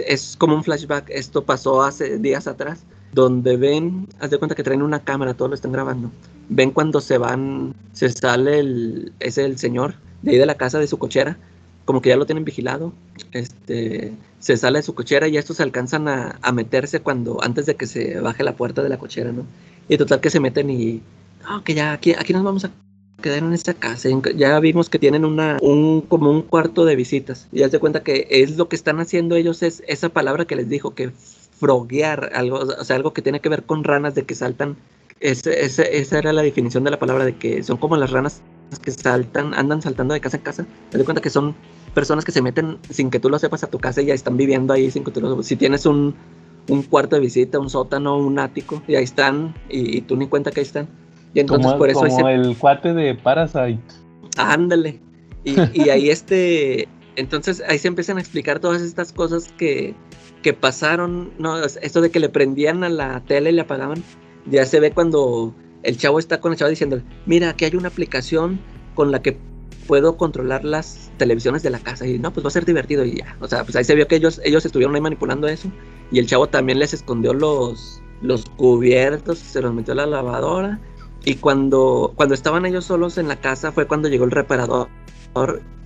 es como un flashback, esto pasó hace días atrás, donde ven, haz de cuenta que traen una cámara, todo lo están grabando. Ven cuando se van, se sale el, es el señor de ahí de la casa de su cochera, como que ya lo tienen vigilado, este, se sale de su cochera y estos se alcanzan a, meterse cuando, antes de que se baje la puerta de la cochera, ¿no? Y total que se meten y, ah, que ya, aquí, aquí nos vamos a quedar en esta casa. Ya vimos que tienen una, un, como un cuarto de visitas. Y ya se cuenta que es lo que están haciendo ellos, es esa palabra que les dijo, que froguear, algo, o sea, algo que tiene que ver con ranas de que saltan. Ese, ese, esa era la definición de la palabra, de que son como las ranas que saltan, andan saltando de casa en casa. Te das cuenta que son personas que se meten sin que tú lo sepas a tu casa y ya están viviendo ahí sin que tú lo sepas. Si tienes un, un cuarto de visita, un sótano, un ático, y ahí están, y, y tú ni cuenta que ahí están. Y entonces como, por eso como el cuate de Parasite. Ándale. Y, y, ahí este. Entonces ahí se empiezan a explicar todas estas cosas que, que pasaron. ¿no? Esto de que le prendían a la tele y le apagaban. Ya se ve cuando el chavo está con el chavo diciendo: Mira, aquí hay una aplicación con la que puedo controlar las televisiones de la casa. Y no, pues va a ser divertido. Y ya. O sea, pues ahí se vio que ellos, ellos estuvieron ahí manipulando eso. Y el chavo también les escondió los, los cubiertos, se los metió a la lavadora. Y cuando, cuando estaban ellos solos en la casa fue cuando llegó el reparador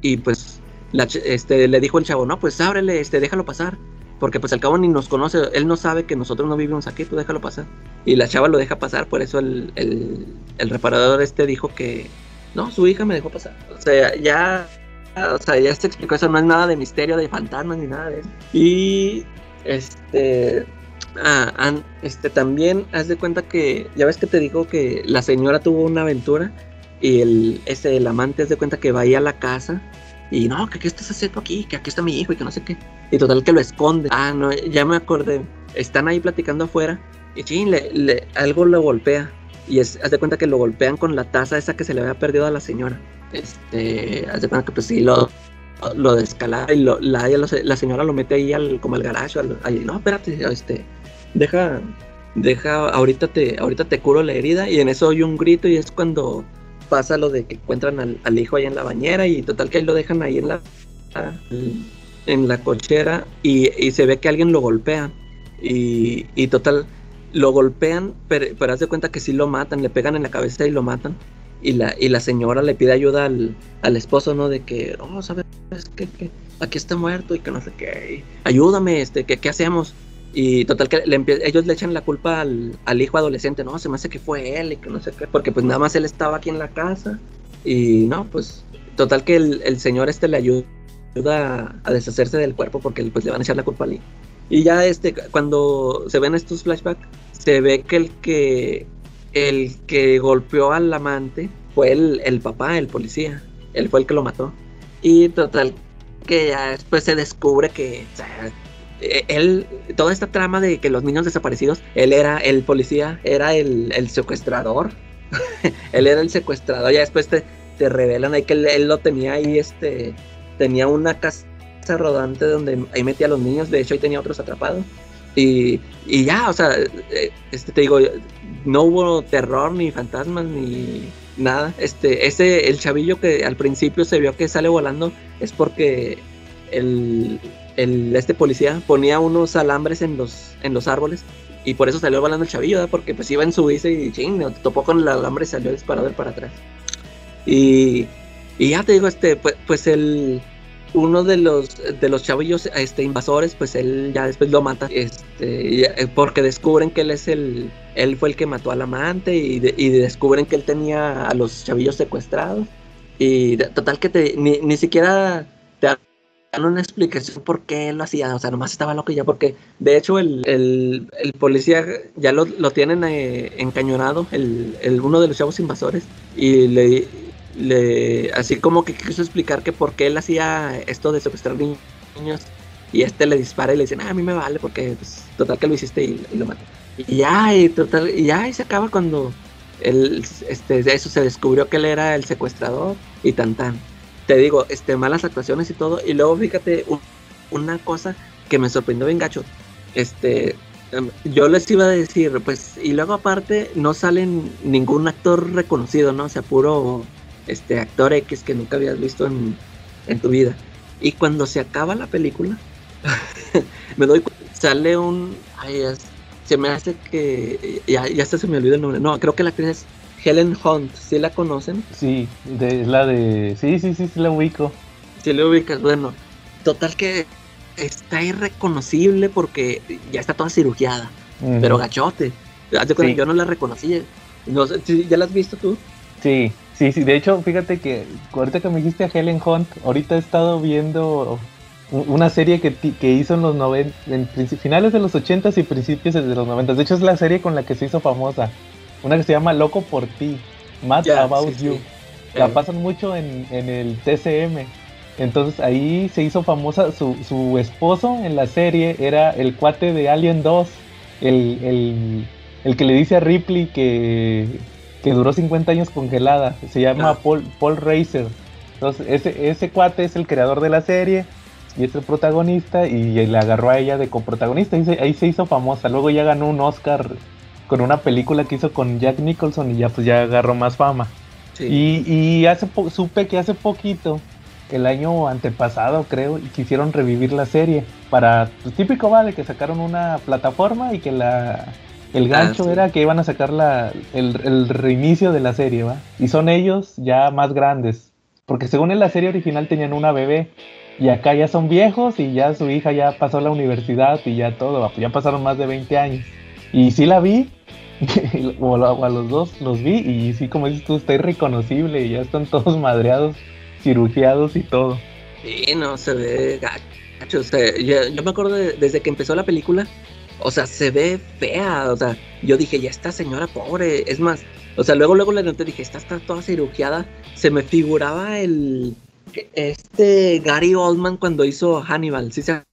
y pues la este, le dijo el chavo, no, pues ábrele, este, déjalo pasar. Porque pues al cabo ni nos conoce, él no sabe que nosotros no vivimos aquí, tú déjalo pasar. Y la chava lo deja pasar, por eso el, el, reparador este dijo que, no, su hija me dejó pasar. O sea, ya, o sea, ya se explicó eso, no es nada de misterio, de fantasmas ni nada de eso. Y, este, ah, este, también haz de cuenta que, ya ves que te digo que la señora tuvo una aventura y el, ese, el amante haz de cuenta que va ahí a la casa y no, que qué estás haciendo aquí, que aquí está mi hijo y que no sé qué. Y total que lo esconde. Ah, no, ya me acordé. Están ahí platicando afuera y chin, le, le- algo lo golpea. Y es, haz de cuenta que lo golpean con la taza esa que se le había perdido a la señora. Este, haz de cuenta que pues sí, lo, lo descalabra y lo, la, la señora lo mete ahí al, como al garaje. ahí, no, espérate, este, deja, deja, ahorita te, ahorita te curo la herida. Y en eso oye un grito y es cuando pasa lo de que encuentran al, al hijo ahí en la bañera y total que ahí lo dejan ahí en la, en la cochera y, y se ve que alguien lo golpea. Y, y total, lo golpean, pero, pero haz de cuenta que sí lo matan, le pegan en la cabeza y lo matan. Y la, y la señora le pide ayuda al, al esposo, ¿no? De que, oh, ¿sabes qué? Que aquí está muerto y que no sé qué. ayúdame, este, que, ¿qué hacemos? Y total que le ellos le echan la culpa al, al hijo adolescente, no, se me hace que fue él y que no sé qué, porque pues nada más él estaba aquí en la casa. Y no, pues total que el, el señor este le ayuda, a deshacerse del cuerpo porque pues le van a echar la culpa al hijo. Y ya este, cuando se ven estos flashbacks, se ve que el que el que golpeó al amante fue el, el papá, el policía. Él fue el que lo mató. Y total, que ya después se descubre que él, toda esta trama de que los niños desaparecidos, él era el policía, era el, el secuestrador. él era el secuestrador. Ya después te, te revelan ahí que él, él lo tenía ahí, este, tenía una casa rodante donde ahí metía a los niños. De hecho, ahí tenía otros atrapados. Y, y ya, o sea, eh, este te digo, no hubo terror ni fantasmas ni nada. Este, ese, el chavillo que al principio se vio que sale volando es porque el, este policía ponía unos alambres en los, en los árboles y por eso salió volando el chavillo, ¿verdad? porque pues iba en su bici y ching, topó con el alambre y salió disparado para atrás. Y, y ya te digo, este, pues, pues el uno de los de los chavillos este invasores pues él ya después lo mata este eh, porque descubren que él es el él fue el que mató al amante y, y descubren que él tenía a los chavillos secuestrados y total que te ni, ni siquiera te dan una explicación por qué lo hacía o sea nomás estaba loco ya porque de hecho el, el, el policía ya lo, lo tienen eh, encañonado el, el uno de los chavos invasores y le le así como que quiso explicar que por qué él hacía esto de secuestrar ni- niños y este le dispara y le dice, "Ah, a mí me vale porque pues, total que lo hiciste y, lo mata. Y ya, y total, y ya y se acaba cuando él, este, eso se descubrió que él era el secuestrador y tan tan. Te digo, este, malas actuaciones y todo. Y luego fíjate, un- una cosa que me sorprendió bien gacho. Este, em, yo les iba a decir, pues, y luego aparte no salen ningún actor reconocido, ¿no? O sea, puro este actor X que nunca habías visto en, en tu vida. Y cuando se acaba la película, me doy cu- sale un ay, se me hace que ya, ya hasta se me olvidó el nombre. No, creo que la actriz Helen Hunt, ¿sí la conocen? Sí, de, es la de. Sí, sí, sí, sí, la ubico. Si le ubicas, bueno, total que está irreconocible porque ya está toda cirugiada, pero gachote. Sí. Yo no la reconocí. No sé, ¿sí- ¿Ya la has visto tú? Sí, sí, sí. De hecho, fíjate que ahorita que me dijiste a Helen Hunt, ahorita he estado viendo una serie que, que hizo en los noven, en princi- finales de los 80s y principios de los 90 De hecho, es la serie con la que se hizo famosa. Una que se llama Loco por ti, Mad About sí, You. sí. La Eh, pasan mucho en, en el TCM. Entonces ahí se hizo famosa. Su, su esposo en la serie era el cuate de Alien 2. El, el, el que le dice a Ripley que, que duró 50 años congelada. Se llama Ah. Paul, Paul Reiser. Entonces ese, ese cuate es el creador de la serie. Y es el protagonista. Y le agarró a ella de coprotagonista. Y se- ahí se hizo famosa. Luego ya ganó un Oscar con una película que hizo con Jack Nicholson. Y ya pues ya agarró más fama. sí. Y, y hace po- supe que hace poquito, el año antepasado creo, quisieron revivir la serie. Para, pues típico vale, que sacaron una plataforma y que la el Ah, gancho sí. era que iban a sacar la, el, el reinicio de la serie, ¿va? Y son ellos ya más grandes. porque según en la serie original tenían una bebé y acá ya son viejos y ya su hija ya pasó la universidad y ya todo, ya pasaron más de 20 años. Y sí la vi, o a los dos los vi y sí, como dices tú, está irreconocible y ya están todos madreados, cirugiados y todo. Sí, no, se ve gacho. O sea, yo, me acuerdo desde que empezó la película, o sea, se ve fea. O sea, yo dije, ya esta señora pobre. Es más, o sea, luego, luego le noté, dije, esta está toda cirugiada. Se me figuraba el. Este Gary Oldman cuando hizo Hannibal. ¿Sí se,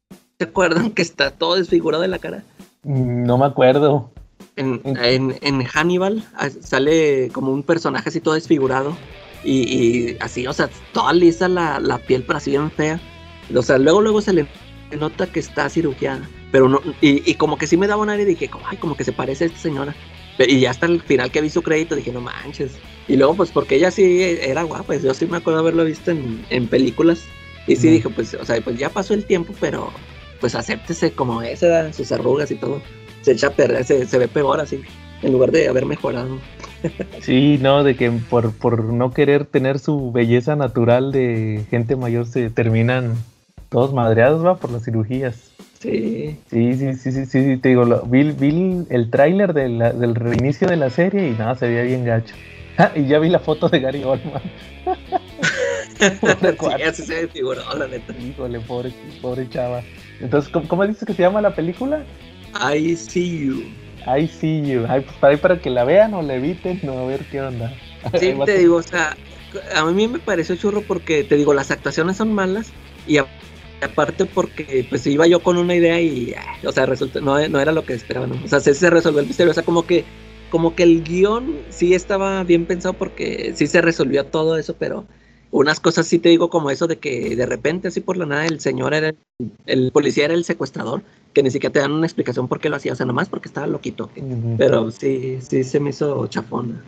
acuerdan que está todo desfigurado de la cara? No me acuerdo. En, en, Hannibal ah, sale como un personaje así todo desfigurado. Y, así, o sea, toda lisa la, la piel, pero así bien fea. O sea, luego, luego se le nota que está cirugiada. Pero no, y, como que sí me daba un aire y dije, ay, como que se parece a esta señora. Y ya hasta el final que vi su crédito dije, no manches. Y luego, pues porque ella sí era guapa, yo sí me acuerdo haberlo visto en, en películas. Y sí dije, pues, o sea, pues ya pasó el tiempo, pero pues acéptese como esa, sus arrugas y todo. Se echa a perder, se, se ve peor así, en lugar de haber mejorado. Sí, no, de que por, por no querer tener su belleza natural de gente mayor se terminan todos madreados, va, por las cirugías. Sí. Sí, sí, sí, sí, sí, te digo, vi, vi el tráiler del reinicio de la serie y nada, se veía bien gacho. Ah, y ya vi la foto de Gary Oldman. sí, así se desfiguró, la neta. Híjole, pobre, pobre chava. Entonces, ¿cómo, ¿cómo, dices que se llama la película? I See You. I See You. Ay, pues para, ahí para que la vean o la eviten, no, a ver qué onda. Sí, te digo, o sea, a mí me pareció churro porque, te digo, las actuaciones son malas y aparte porque pues iba yo con una idea y, ah, o sea, resulta, no, era lo que esperaban, o sea, se, se resolvió el misterio, o sea, como que, como que el guion sí estaba bien pensado porque sí se resolvió todo eso, pero unas cosas sí te digo como eso de que de repente así por la nada el señor era, el, policía era el secuestrador, que ni siquiera te dan una explicación por qué lo hacía, o sea, nomás porque estaba loquito, pero sí, sí se me hizo chafona.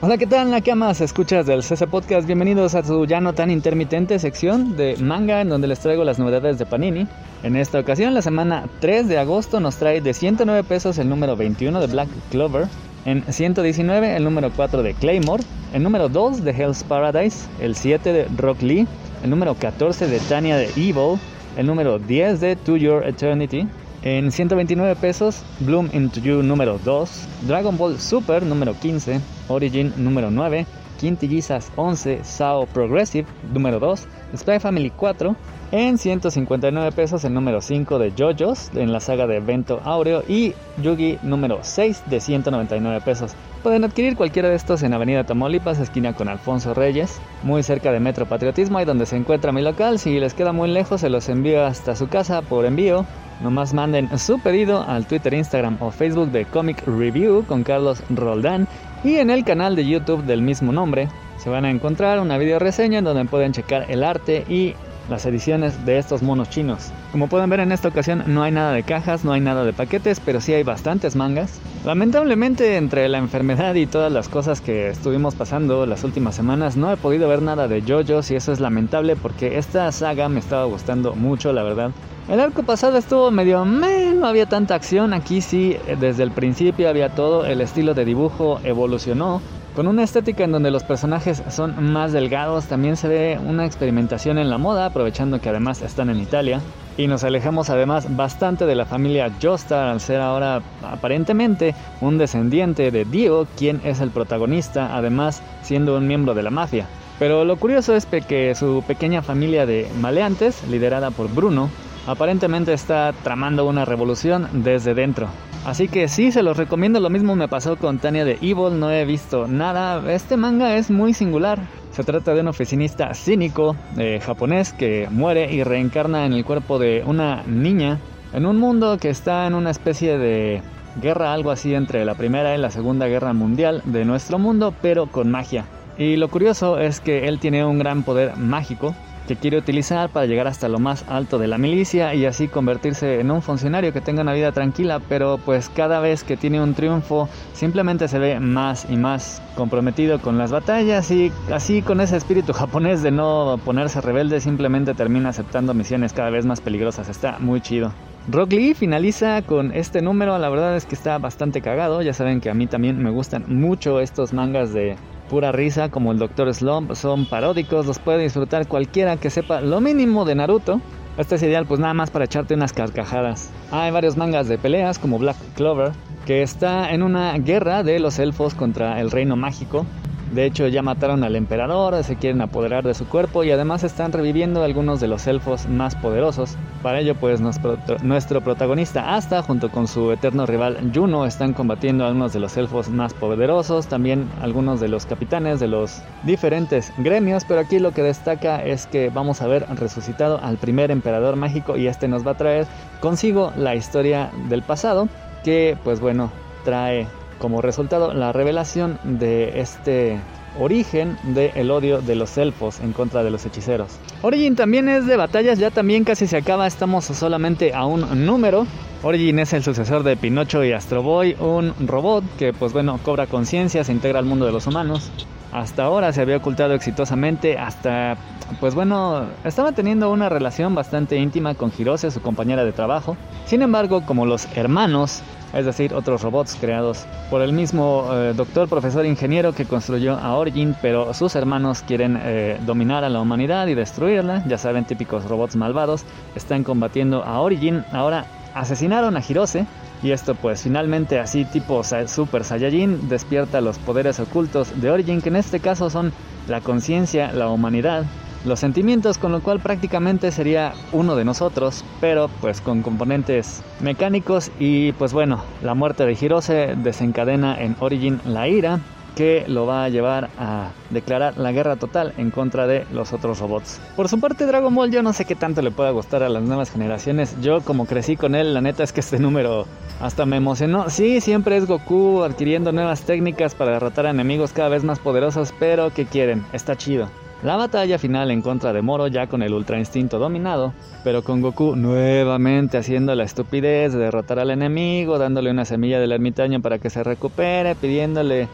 Hola, ¿qué tal, Nakamas? Escuchas del CC Podcast. Bienvenidos a su ya no tan intermitente sección de manga, en donde les traigo las novedades de Panini. En esta ocasión, la semana 3 de agosto nos trae de 109 pesos el número 21 de Black Clover, en 119 el número 4 de Claymore, el número 2 de Hell's Paradise, el 7 de Rock Lee, el número 14 de Tanya de Evil, el número 10 de To Your Eternity, en 129 pesos, Bloom Into You número 2, Dragon Ball Super número 15, Origin número 9, Quintillizas 11, Sao Progressive número 2, Spy Family 4, en 159 pesos el número 5 de JoJo's en la saga de Vento Aureo y Yugi número 6 de 199 pesos. Pueden adquirir cualquiera de estos en Avenida Tamaulipas, esquina con Alfonso Reyes, muy cerca de Metro Patriotismo, ahí donde se encuentra mi local. Si les queda muy lejos, se los envío hasta su casa por envío. Nomás manden su pedido al Twitter, Instagram o Facebook de Comic Review con Carlos Roldán y en el canal de YouTube del mismo nombre se van a encontrar una video reseña en donde pueden checar el arte y las ediciones de estos monos chinos. Como pueden ver en esta ocasión no hay nada de cajas, no hay nada de paquetes, pero sí hay bastantes mangas. Lamentablemente entre la enfermedad y todas las cosas que estuvimos pasando las últimas semanas no he podido ver nada de JoJo's y eso es lamentable porque esta saga me estaba gustando mucho la verdad. El arco pasado estuvo medio meh, no había tanta acción, aquí sí desde el principio había todo, el estilo de dibujo evolucionó, con una estética en donde los personajes son más delgados, también se ve una experimentación en la moda, aprovechando que además están en Italia. Y nos alejamos además bastante de la familia Joestar al ser ahora aparentemente un descendiente de Dio, quien es el protagonista, además siendo un miembro de la mafia. Pero lo curioso es que su pequeña familia de maleantes, liderada por Bruno, aparentemente está tramando una revolución desde dentro. Así que sí, se los recomiendo. Lo mismo me pasó con Tania de Evil. No he visto nada. Este manga es muy singular. Se trata de un oficinista cínico eh, japonés que muere y reencarna en el cuerpo de una niña en un mundo que está en una especie de guerra, algo así entre la Primera y la Segunda Guerra Mundial de nuestro mundo, pero con magia. Y lo curioso es que él tiene un gran poder mágico que quiere utilizar para llegar hasta lo más alto de la milicia y así convertirse en un funcionario que tenga una vida tranquila, pero pues cada vez que tiene un triunfo simplemente se ve más y más comprometido con las batallas y así con ese espíritu japonés de no ponerse rebelde simplemente termina aceptando misiones cada vez más peligrosas. Está muy chido. Rock Lee finaliza con este número, la verdad es que está bastante cagado, ya saben que a mí también me gustan mucho estos mangas de pura risa como el Dr. Slump, son paródicos, los puede disfrutar cualquiera que sepa lo mínimo de Naruto. Este es ideal pues nada más para echarte unas carcajadas. Hay varios mangas de peleas como Black Clover, que está en una guerra de los elfos contra el reino mágico. De hecho, ya mataron al emperador, se quieren apoderar de su cuerpo y además están reviviendo algunos de los elfos más poderosos. Para ello, pues nuestro, protagonista Asta, junto con su eterno rival Juno, están combatiendo a algunos de los elfos más poderosos, también algunos de los capitanes de los diferentes gremios. Pero aquí lo que destaca es que vamos a ver resucitado al primer emperador mágico y este nos va a traer consigo la historia del pasado, que, pues bueno, trae como resultado la revelación de este origen del odio de los elfos en contra de los hechiceros. Origin también es de batallas, ya también casi se acaba, estamos solamente a un número. Origin es el sucesor de Pinocho y Astro Boy, un robot que pues bueno cobra conciencia, se integra al mundo de los humanos. Hasta ahora se había ocultado exitosamente, hasta pues bueno, estaba teniendo una relación bastante íntima con Hirose, su compañera de trabajo. Sin embargo, como los hermanos es decir, otros robots creados por el mismo eh, doctor, profesor, ingeniero que construyó a Origin, pero sus hermanos quieren eh, dominar a la humanidad y destruirla, ya saben, típicos robots malvados, están combatiendo a Origin, ahora asesinaron a Hirose, y esto pues finalmente así tipo Super Saiyajin despierta los poderes ocultos de Origin, que en este caso son la conciencia, la humanidad, los sentimientos, con lo cual prácticamente sería uno de nosotros, pero pues con componentes mecánicos y pues bueno, la muerte de Hirose desencadena en Origin la ira que lo va a llevar a declarar la guerra total en contra de los otros robots. Por su parte Dragon Ball yo no sé qué tanto le pueda gustar a las nuevas generaciones, yo como crecí con él, la neta es que este número hasta me emocionó. Sí, siempre es Goku adquiriendo nuevas técnicas para derrotar a enemigos cada vez más poderosos, pero ¿qué quieren? Está chido. La batalla final en contra de Moro ya con el Ultra Instinto dominado, pero con Goku nuevamente haciendo la estupidez de derrotar al enemigo, dándole una semilla del ermitaño para que se recupere, pidiéndole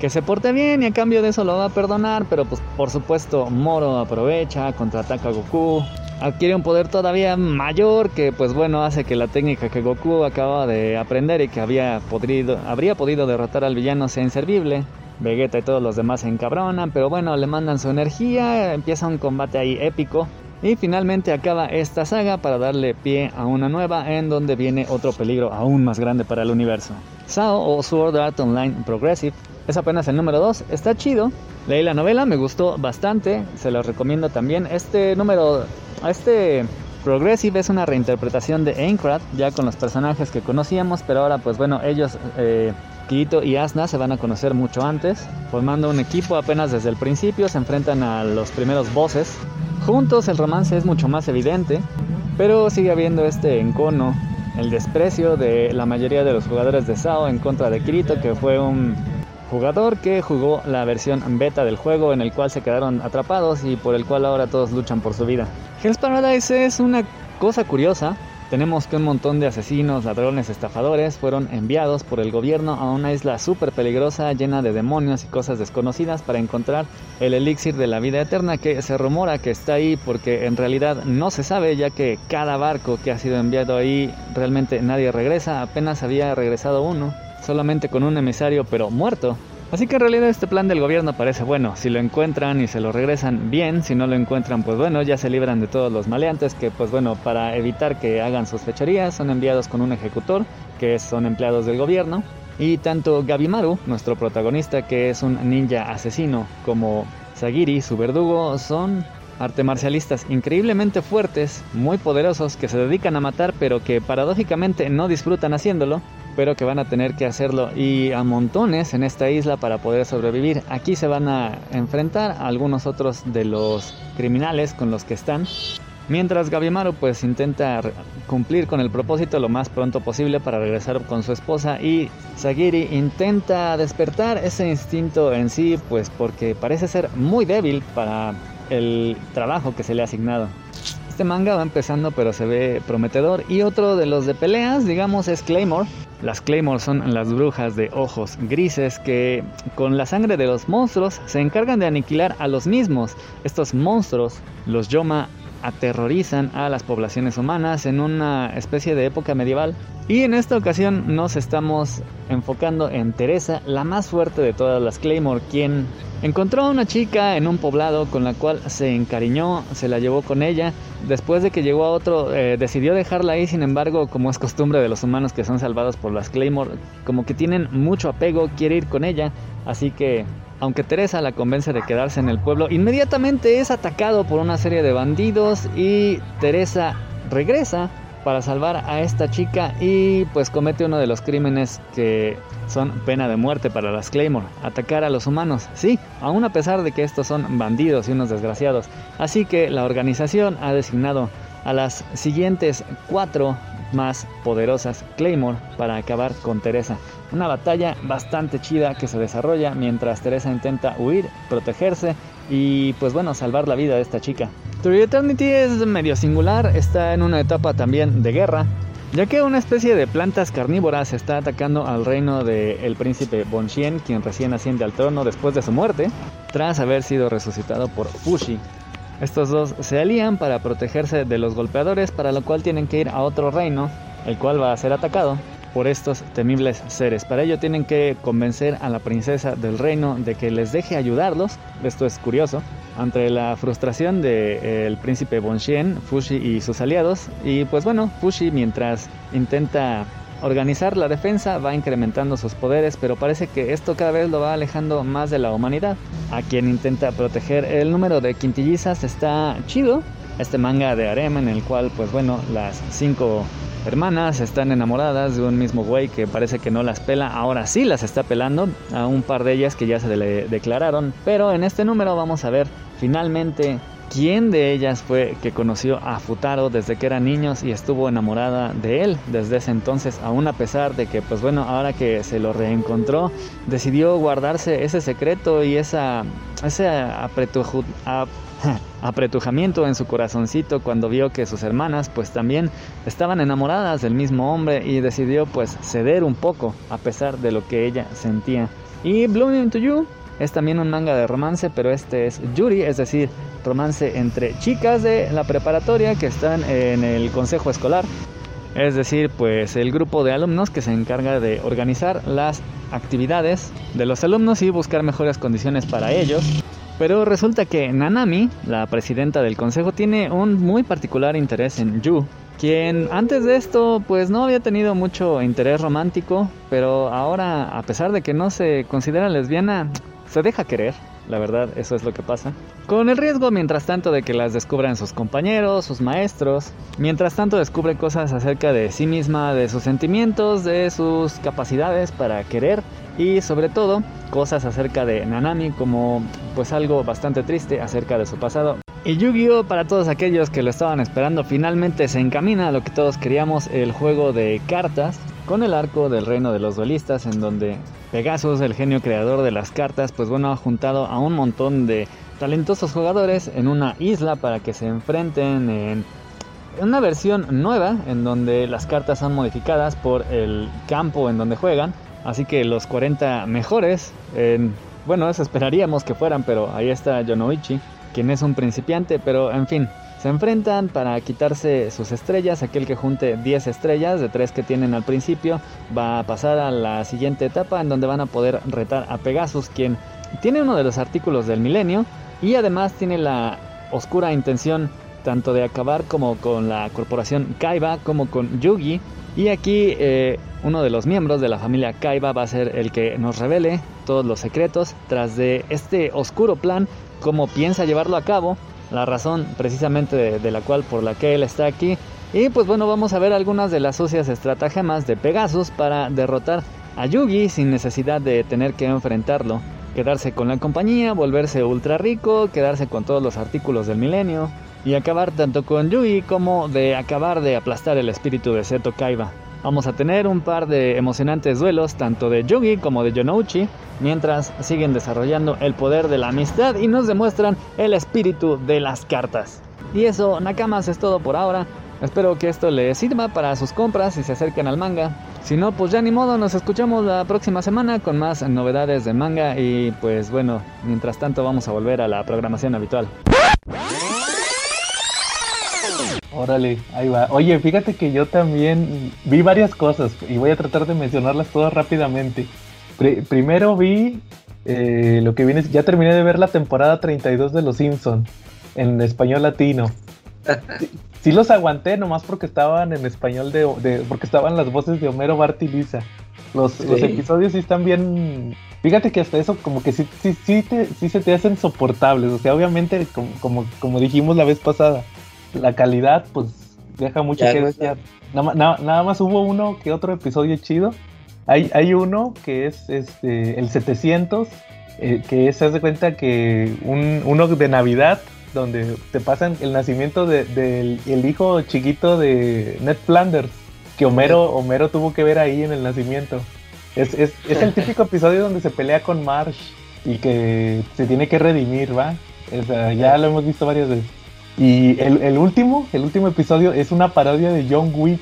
que se porte bien y a cambio de eso lo va a perdonar, pero pues por supuesto Moro aprovecha, contraataca a Goku, adquiere un poder todavía mayor que pues bueno hace que la técnica que Goku acaba de aprender y que había podido, habría podido derrotar al villano sea inservible. Vegeta y todos los demás se encabronan, pero bueno, le mandan su energía, empieza un combate ahí épico. Y finalmente acaba esta saga para darle pie a una nueva en donde viene otro peligro aún más grande para el universo. SAO o Sword Art Online Progressive es apenas el número 2, está chido. Leí la novela, me gustó bastante, se los recomiendo también. Este número, este Progressive es una reinterpretación de Aincrad, ya con los personajes que conocíamos, pero ahora pues bueno, ellos eh, Kirito y Asna se van a conocer mucho antes, formando un equipo apenas desde el principio, se enfrentan a los primeros bosses. Juntos el romance es mucho más evidente, pero sigue habiendo este encono, el desprecio de la mayoría de los jugadores de SAO en contra de Kirito, que fue un jugador que jugó la versión beta del juego en el cual se quedaron atrapados y por el cual ahora todos luchan por su vida. Hell's Paradise es una cosa curiosa tenemos que un montón de asesinos, ladrones, estafadores fueron enviados por el gobierno a una isla súper peligrosa llena de demonios y cosas desconocidas para encontrar el elixir de la vida eterna que se rumora que está ahí porque en realidad no se sabe ya que cada barco que ha sido enviado ahí realmente nadie regresa, apenas había regresado uno, solamente con un emisario pero muerto. Así que en realidad este plan del gobierno parece bueno. Si lo encuentran y se lo regresan bien, si no lo encuentran, pues bueno, ya se libran de todos los maleantes que, pues bueno, para evitar que hagan sus fechorías, son enviados con un ejecutor, que son empleados del gobierno. Y tanto Gabimaru, nuestro protagonista, que es un ninja asesino, como Sagiri, su verdugo, son arte marcialistas increíblemente fuertes, muy poderosos, que se dedican a matar, pero que paradójicamente no disfrutan haciéndolo pero que van a tener que hacerlo y a montones en esta isla para poder sobrevivir. Aquí se van a enfrentar a algunos otros de los criminales con los que están. Mientras Gabimaru pues intenta cumplir con el propósito lo más pronto posible para regresar con su esposa y Sagiri intenta despertar ese instinto en sí pues porque parece ser muy débil para el trabajo que se le ha asignado. Este manga va empezando pero se ve prometedor y otro de los de peleas digamos es Claymore las Claymore son las brujas de ojos grises que con la sangre de los monstruos se encargan de aniquilar a los mismos. Estos monstruos los llama aterrorizan a las poblaciones humanas en una especie de época medieval. Y en esta ocasión nos estamos enfocando en Teresa, la más fuerte de todas las Claymore, quien encontró a una chica en un poblado con la cual se encariñó, se la llevó con ella. Después de que llegó a otro, eh, decidió dejarla ahí, sin embargo, como es costumbre de los humanos que son salvados por las Claymore, como que tienen mucho apego, quiere ir con ella, así que aunque Teresa la convence de quedarse en el pueblo, inmediatamente es atacado por una serie de bandidos y Teresa regresa para salvar a esta chica y pues comete uno de los crímenes que son pena de muerte para las Claymore, atacar a los humanos, sí, aún a pesar de que estos son bandidos y unos desgraciados. Así que la organización ha designado a las siguientes cuatro más poderosas Claymore para acabar con Teresa. Una batalla bastante chida que se desarrolla mientras Teresa intenta huir, protegerse y pues bueno, salvar la vida de esta chica. True Eternity es medio singular, está en una etapa también de guerra, ya que una especie de plantas carnívoras está atacando al reino del príncipe Bonchien, quien recién asciende al trono después de su muerte, tras haber sido resucitado por Fushi. Estos dos se alían para protegerse de los golpeadores, para lo cual tienen que ir a otro reino, el cual va a ser atacado, por estos temibles seres. Para ello tienen que convencer a la princesa del reino de que les deje ayudarlos. Esto es curioso. Ante la frustración del príncipe Bonxien, Fushi y sus aliados. Y pues bueno, Fushi mientras intenta organizar la defensa va incrementando sus poderes, pero parece que esto cada vez lo va alejando más de la humanidad. A quien intenta proteger el número de quintillizas está chido. Este manga de harem en el cual pues bueno, las cinco hermanas están enamoradas de un mismo güey que parece que no las pela, ahora sí las está pelando, a un par de ellas que ya se le declararon, pero en este número vamos a ver finalmente quién de ellas fue que conoció a Futaro desde que eran niños y estuvo enamorada de él desde ese entonces, aún a pesar de que, pues bueno, ahora que se lo reencontró, decidió guardarse ese secreto y esa, ese apretujo, apretujamiento en su corazoncito cuando vio que sus hermanas pues también estaban enamoradas del mismo hombre y decidió pues ceder un poco a pesar de lo que ella sentía. Y Blooming into You es también un manga de romance, pero este es Yuri, es decir, romance entre chicas de la preparatoria que están en el consejo escolar. Es decir, pues el grupo de alumnos que se encarga de organizar las actividades de los alumnos y buscar mejores condiciones para ellos. Pero resulta que Nanami, la presidenta del consejo, tiene un muy particular interés en Yu, quien antes de esto pues no había tenido mucho interés romántico, pero ahora a pesar de que no se considera lesbiana, se deja querer. La verdad, eso es lo que pasa. Con el riesgo, mientras tanto, de que las descubran sus compañeros, sus maestros. Mientras tanto, descubre cosas acerca de sí misma, de sus sentimientos, de sus capacidades para querer. Y sobre todo, cosas acerca de Nanami, como pues algo bastante triste acerca de su pasado. Y Yu-Gi-Oh! para todos aquellos que lo estaban esperando, finalmente se encamina a lo que todos queríamos, el juego de cartas, con el arco del reino de los duelistas, en donde Pegasus, el genio creador de las cartas, pues bueno, ha juntado a un montón de talentosos jugadores en una isla para que se enfrenten en una versión nueva en donde las cartas son modificadas por el campo en donde juegan. Así que los 40 mejores, bueno, eso esperaríamos que fueran, pero ahí está Yonoichi, quien es un principiante, pero en fin, se enfrentan para quitarse sus estrellas. Aquel que junte 10 estrellas de 3 que tienen al principio va a pasar a la siguiente etapa en donde van a poder retar a Pegasus, quien tiene uno de los artículos del milenio y además tiene la oscura intención tanto de acabar como con la corporación Kaiba como con Yugi. Y aquí eh, uno de los miembros de la familia Kaiba va a ser el que nos revele todos los secretos tras de este oscuro plan, cómo piensa llevarlo a cabo la razón precisamente de, la cual por la que él está aquí. Y pues bueno, vamos a ver algunas de las sucias estratagemas de Pegasus para derrotar a Yugi sin necesidad de tener que enfrentarlo. Quedarse con la compañía, volverse ultra rico, quedarse con todos los artículos del milenio y acabar tanto con Yugi como de acabar de aplastar el espíritu de Seto Kaiba. Vamos a tener un par de emocionantes duelos, tanto de Yugi como de Yonouchi, mientras siguen desarrollando el poder de la amistad y nos demuestran el espíritu de las cartas. Y eso, Nakamas, es todo por ahora. Espero que esto les sirva para sus compras y se acerquen al manga. Si no, pues ya ni modo, nos escuchamos la próxima semana con más novedades de manga y pues bueno, mientras tanto vamos a volver a la programación habitual. Órale, ahí va. Oye, fíjate que yo también vi varias cosas y voy a tratar de mencionarlas todas rápidamente. Pri- primero vi eh, lo que viene, ya terminé de ver la temporada 32 de Los Simpson en español latino. Sí, sí los aguanté nomás porque estaban en español de, de- porque estaban las voces de Homero, Bart y Lisa. Los, episodios sí están bien. Fíjate que hasta eso como que sí, sí, sí, te- sí se te hacen soportables. O sea, obviamente, como, como, como dijimos la vez pasada, la calidad pues deja mucho Ya que desear. Nada, nada- nada más hubo uno que otro episodio chido. Hay, hay uno que es este el 700, eh, que se hace cuenta que un, uno de Navidad, donde te pasan el nacimiento de- del el hijo chiquito de Ned Flanders, que Homero, Homero tuvo que ver ahí en el nacimiento. Es, es, es el típico episodio donde se pelea con Marsh y que se tiene que redimir, ¿va? O sea, ya lo hemos visto varias veces. Y el, el último, el último episodio es una parodia de John Wick,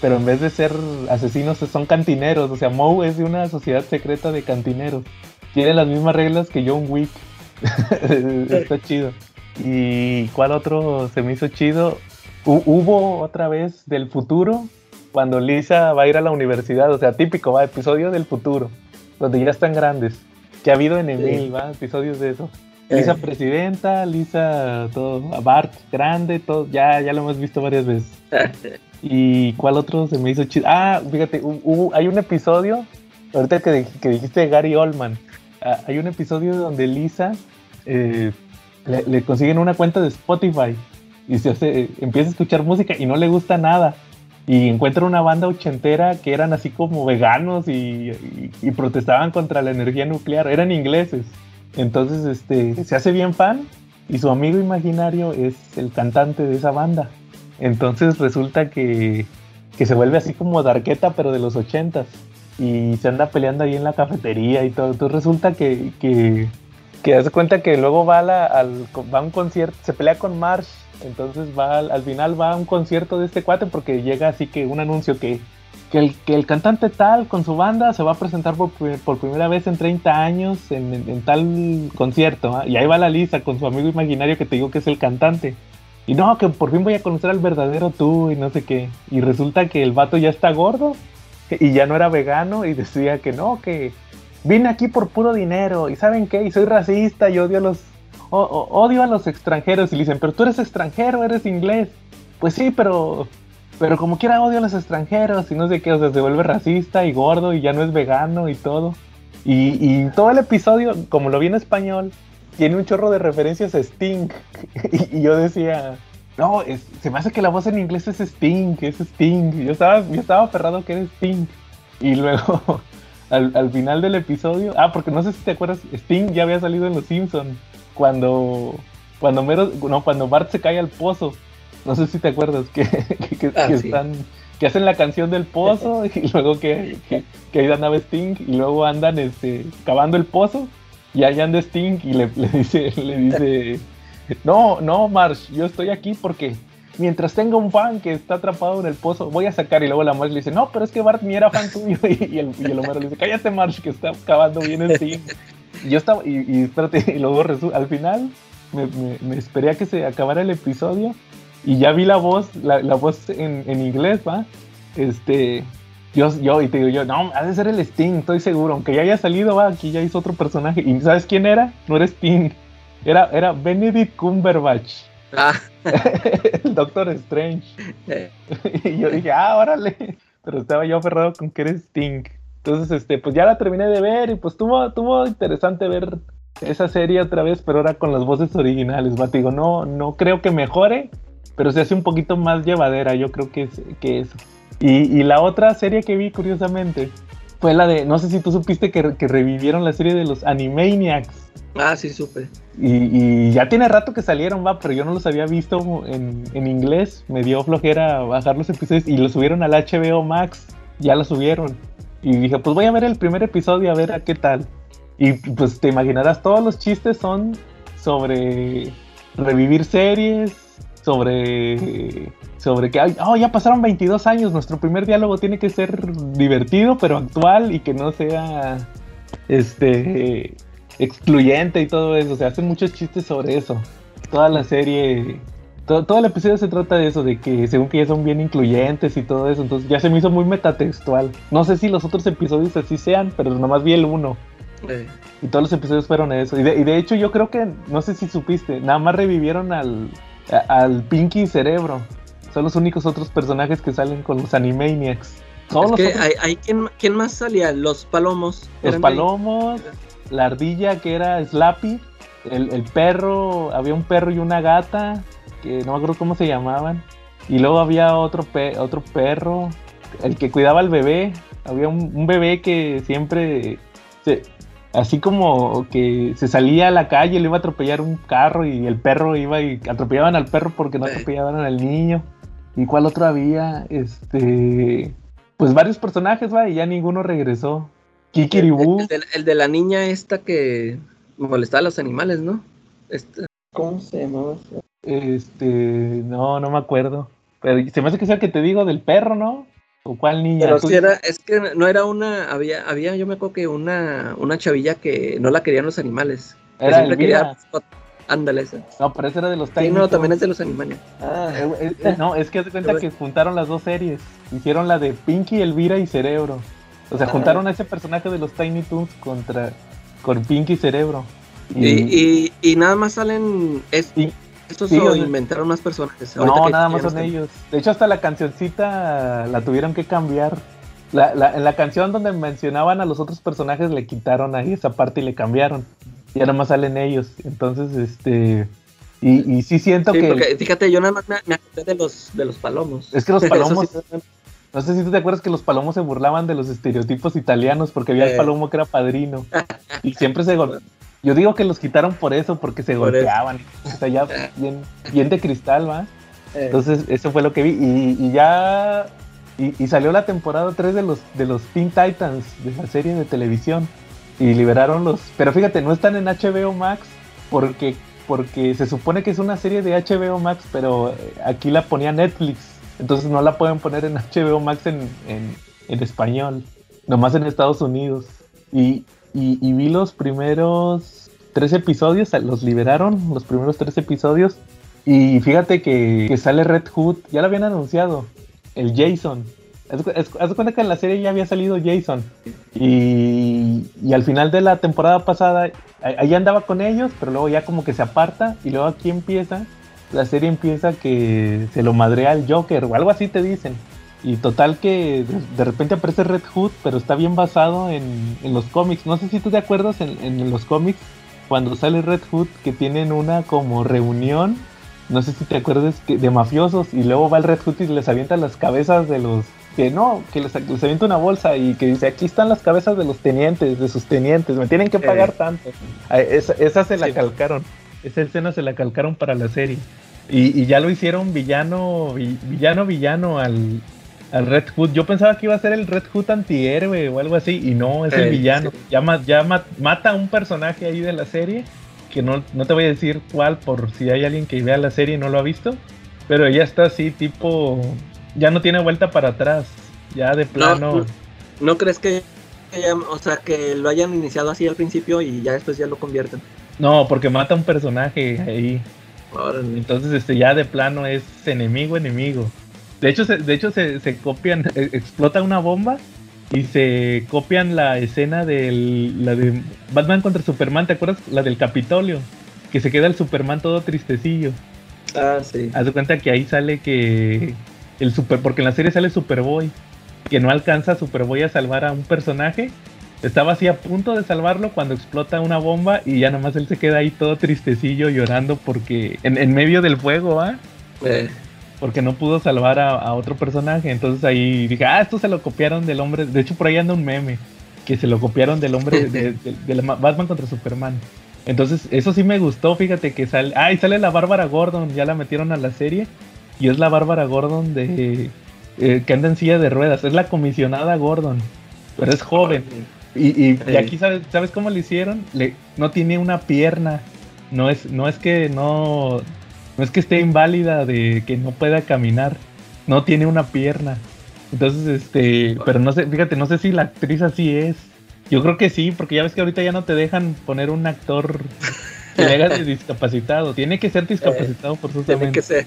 pero en vez de ser asesinos son cantineros. O sea, Moe es de una sociedad secreta de cantineros. Tiene las mismas reglas que John Wick. Está chido. ¿Y cuál otro se me hizo chido? Hu- hubo otra vez del futuro, cuando Lisa va a ir a la universidad. O sea, típico, va, episodio del futuro, donde ya están grandes. Que ha habido en Emil, va, episodios de eso. Lisa Eh. presidenta, Lisa todo, Bart grande, todo, ya, ya lo hemos visto varias veces. ¿Y cuál otro se me hizo chido? Ah, fíjate, hu- hubo- hay un episodio, ahorita que, que dijiste de Gary Oldman, ah, hay un episodio donde Lisa eh, le, le consiguen una cuenta de Spotify y se hace, empieza a escuchar música y no le gusta nada. Y encuentra una banda ochentera que eran así como veganos y, y- y protestaban contra la energía nuclear, eran ingleses. Entonces este, se hace bien fan y su amigo imaginario es el cantante de esa banda. Entonces resulta que, que se vuelve así como Darqueta, pero de los ochentas. Y se anda peleando ahí en la cafetería y todo. Entonces resulta que, que, hace cuenta que luego va al, va a un concierto, se pelea con Marsh. Entonces va al, al final va a un concierto de este cuate porque llega así que un anuncio que, que, el, que el cantante tal con su banda se va a presentar por, por primera vez en 30 años en, tal concierto. ¿ah? Y ahí va la Lisa con su amigo imaginario que te digo que es el cantante. Y no, que por fin voy a conocer al verdadero tú y no sé qué. Y resulta que el vato ya está gordo y ya no era vegano y decía que no, que vine aquí por puro dinero y saben qué, y soy racista y odio a los odio a los extranjeros y le dicen, pero tú eres extranjero, eres inglés. Pues sí, pero pero como quiera odio a los extranjeros y no sé qué, o sea, se vuelve racista y gordo y ya no es vegano y todo. Y, y todo el episodio, como lo vi en español, tiene un chorro de referencias a Sting. y, yo decía, no, se me hace que la voz en inglés es Sting, es Sting. Yo estaba, yo estaba aferrado que era Sting. Y luego, al, al final del episodio, ah, porque no sé si te acuerdas, Sting ya había salido en Los Simpsons cuando, cuando, Mero- no, cuando Bart se cae al pozo. No sé si te acuerdas que, que, que- Ah, que sí. están que hacen la canción del pozo y luego que, que, que ahí andaba Sting y luego andan este cavando el pozo y ahí anda Sting y le, le dice le dice no no Marsh yo estoy aquí porque mientras tenga un fan que está atrapado en el pozo voy a sacar y luego la Marsh le dice no pero es que Bart ni era fan tuyo y, y el, y el Homero le dice cállate Marsh que está cavando bien Sting y yo estaba y, y espérate y luego al final me, me- me esperé a que se acabara el episodio y ya vi la voz, la, la voz en, en inglés, ¿va? Este, yo, yo, y te digo yo, no, ha de ser el Sting, estoy seguro, aunque ya haya salido, va, aquí ya hizo otro personaje. ¿Y sabes quién era? No era Sting, era, era Benedict Cumberbatch, Ah, el Doctor Strange. eh, y yo dije, ah, órale, pero estaba yo aferrado con que era Sting. Entonces, este, pues ya la terminé de ver y pues tuvo, tuvo interesante ver esa serie otra vez, pero ahora con las voces originales, va, te digo, no, no creo que mejore, pero se hace un poquito más llevadera, yo creo que es que eso. Y, y la otra serie que vi, curiosamente, fue la de, no sé si tú supiste que, que revivieron la serie de los Animaniacs. ah, sí, supe. Y, y ya tiene rato que salieron, va, pero yo no los había visto en, en inglés. Me dio flojera bajar los episodios y los subieron al HBO Max. Ya lo subieron. Y dije, pues voy a ver el primer episodio a ver a qué tal. Y pues te imaginarás, todos los chistes son sobre revivir series, sobre sobre que, oh, ya pasaron 22 años, nuestro primer diálogo tiene que ser divertido, pero actual y que no sea este excluyente y todo eso. Se hacen muchos chistes sobre eso. Toda la serie todo, todo, el episodio se trata de eso, de que según que ya son bien incluyentes y todo eso, entonces ya se me hizo muy metatextual. No sé si los otros episodios así sean, pero nomás vi el uno. Eh. Y todos los episodios fueron eso. Y de, y de, hecho yo creo que, no sé si supiste, nada más revivieron al, al Pinky Cerebro. Son los únicos otros personajes que salen con los Animaniacs. Todos es que hay, hay ¿quién, más salía? Los palomos. Los palomos, la ardilla que era Slappy, el, el perro, había un perro y una gata, que no me acuerdo cómo se llamaban. Y luego había otro, otro perro, el que cuidaba al bebé. Había un, bebé que siempre, así como que se salía a la calle, le iba a atropellar un carro y el perro iba y atropellaban al perro porque no atropellaban al niño. ¿Y cuál otro había? Este, pues varios personajes, va, y ya ninguno regresó. Kikiribú. El, el, de, la niña esta que molestaba a los animales, ¿no? ¿Cómo se llamaba? Este, no, no me acuerdo. Pero se me hace que es el que te digo del perro, ¿no? ¿O cuál niña? Pero si era, es que no era una, había, había, yo me acuerdo que una, una chavilla que no la querían los animales. Era el quería, Ándale esa. No, pero ese era de los Tiny Sí, no, también es de los animales. Ah, eh, eh, no, es que se cuenta que juntaron las dos series. Hicieron la de Pinky, Elvira y Cerebro. O sea, juntaron a ese personaje de los Tiny Toons contra con Pinky y Cerebro. Y, y, y, nada más salen. Es, estos sí, inventaron más personajes. No, nada más son ellos. De hecho, hasta la cancioncita la tuvieron que cambiar. La, la, en la canción donde mencionaban a los otros personajes le quitaron ahí esa parte y le cambiaron. Y nada más salen ellos. Entonces, este. Y, y sí siento sí, que. Porque, fíjate, yo nada más me, me acordé de los, de los palomos. Es que los palomos. no sé si tú te acuerdas que los palomos se burlaban de los estereotipos italianos porque había el palomo que era padrino. y siempre se, yo digo que los quitaron por eso, porque se golpeaban. O sea, ya bien, bien de cristal, ¿va? Eh. Entonces, eso fue lo que vi. Y, ya. Y, salió la temporada 3 de los, de los Teen Titans, de la serie de televisión. Y liberaron los. Pero fíjate, no están en HBO Max, porque, porque se supone que es una serie de HBO Max, pero aquí la ponía Netflix. Entonces no la pueden poner en HBO Max en, en, en español, nomás en Estados Unidos. Y, y, vi los primeros tres episodios, los liberaron, los primeros tres episodios. Y fíjate que, sale Red Hood, ya lo habían anunciado, el Jason. Haz, cuenta que en la serie ya había salido Jason. Y, al final de la temporada pasada, ahí andaba con ellos, pero luego ya como que se aparta. Y luego aquí empieza, la serie empieza que se lo madrea al Joker o algo así te dicen. Y total que de, repente aparece Red Hood, pero está bien basado en, los cómics. No sé si tú te acuerdas en, los cómics, cuando sale Red Hood, que tienen una como reunión, no sé si te acuerdas, que, de mafiosos, y luego va el Red Hood y les avienta las cabezas de los... Que no, que les, avienta una bolsa y que dice, aquí están las cabezas de los tenientes, de sus tenientes, me tienen que pagar eh. tanto. Ah, esa, se la calcaron, esa escena se la calcaron para la serie. Y, y, ya lo hicieron villano, villano, villano al, al Red Hood. Yo pensaba que iba a ser el Red Hood antihéroe o algo así, y no, es el eh, villano. Ya, mata a un personaje ahí de la serie, que no, no te voy a decir cuál por si hay alguien que vea la serie y no lo ha visto, pero ya está así, tipo, ya no tiene vuelta para atrás, ya de plano. ¿No, crees que, o sea, que lo hayan iniciado así al principio y ya después ya lo convierten? No, porque mata a un personaje ahí. Entonces, este ya de plano es enemigo, enemigo. De hecho, se, de hecho se, copian, e, explota una bomba y se copian la escena del, la de Batman contra Superman, ¿te acuerdas? La del Capitolio, que se queda el Superman todo tristecillo. Ah, sí. Haz de cuenta que ahí sale que el super, porque en la serie sale Superboy, que no alcanza a Superboy a salvar a un personaje. Estaba así a punto de salvarlo cuando explota una bomba y ya nomás él se queda ahí todo tristecillo llorando porque en, en medio del fuego, ¿ah? Eh porque no pudo salvar a, otro personaje. Entonces ahí dije, ah, esto se lo copiaron del hombre. De hecho, por ahí anda un meme que se lo copiaron del hombre de, Batman contra Superman. Entonces, eso sí me gustó. Fíjate que sale. Ah, y sale la Bárbara Gordon. Ya la metieron a la serie. Y es la Bárbara Gordon de. Eh, que anda en silla de ruedas. Es la comisionada Gordon. Pero es joven. Y, aquí, ¿sabes, ¿sabes cómo le hicieron? Le, no tiene una pierna. No es, no es que no no es que esté inválida de que no pueda caminar, no tiene una pierna. Entonces, este, pero no sé, fíjate, no sé si la actriz así es. Yo creo que sí, porque ya ves que ahorita ya no te dejan poner un actor Que le hagas de discapacitado. Tiene que ser discapacitado por Tiene que ser.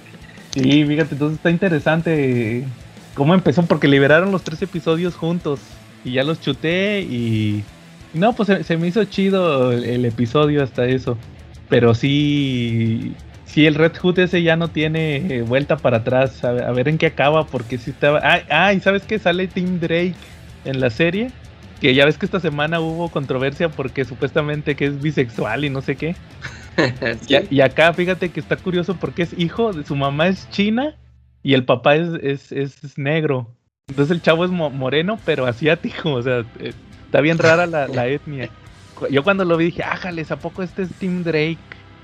Sí, fíjate, entonces está interesante cómo empezó, porque liberaron los tres episodios juntos. Y ya los chuté y. No, pues se, se me hizo chido el, el episodio hasta eso. Pero sí. Sí, el Red Hood ese ya no tiene eh, vuelta para atrás. A ver, a ver en qué acaba, porque sí estaba. Ah, ah, y sabes que sale Tim Drake en la serie. Que ya ves que esta semana hubo controversia porque supuestamente que es bisexual y no sé qué. Sí. Y, y acá fíjate que está curioso porque es hijo de su mamá es china y el papá es, es, es negro. Entonces el chavo es mo- moreno pero asiático. O sea, eh, está bien rara la, la etnia. Yo cuando lo vi dije, ájales, ¿a poco este es Tim Drake?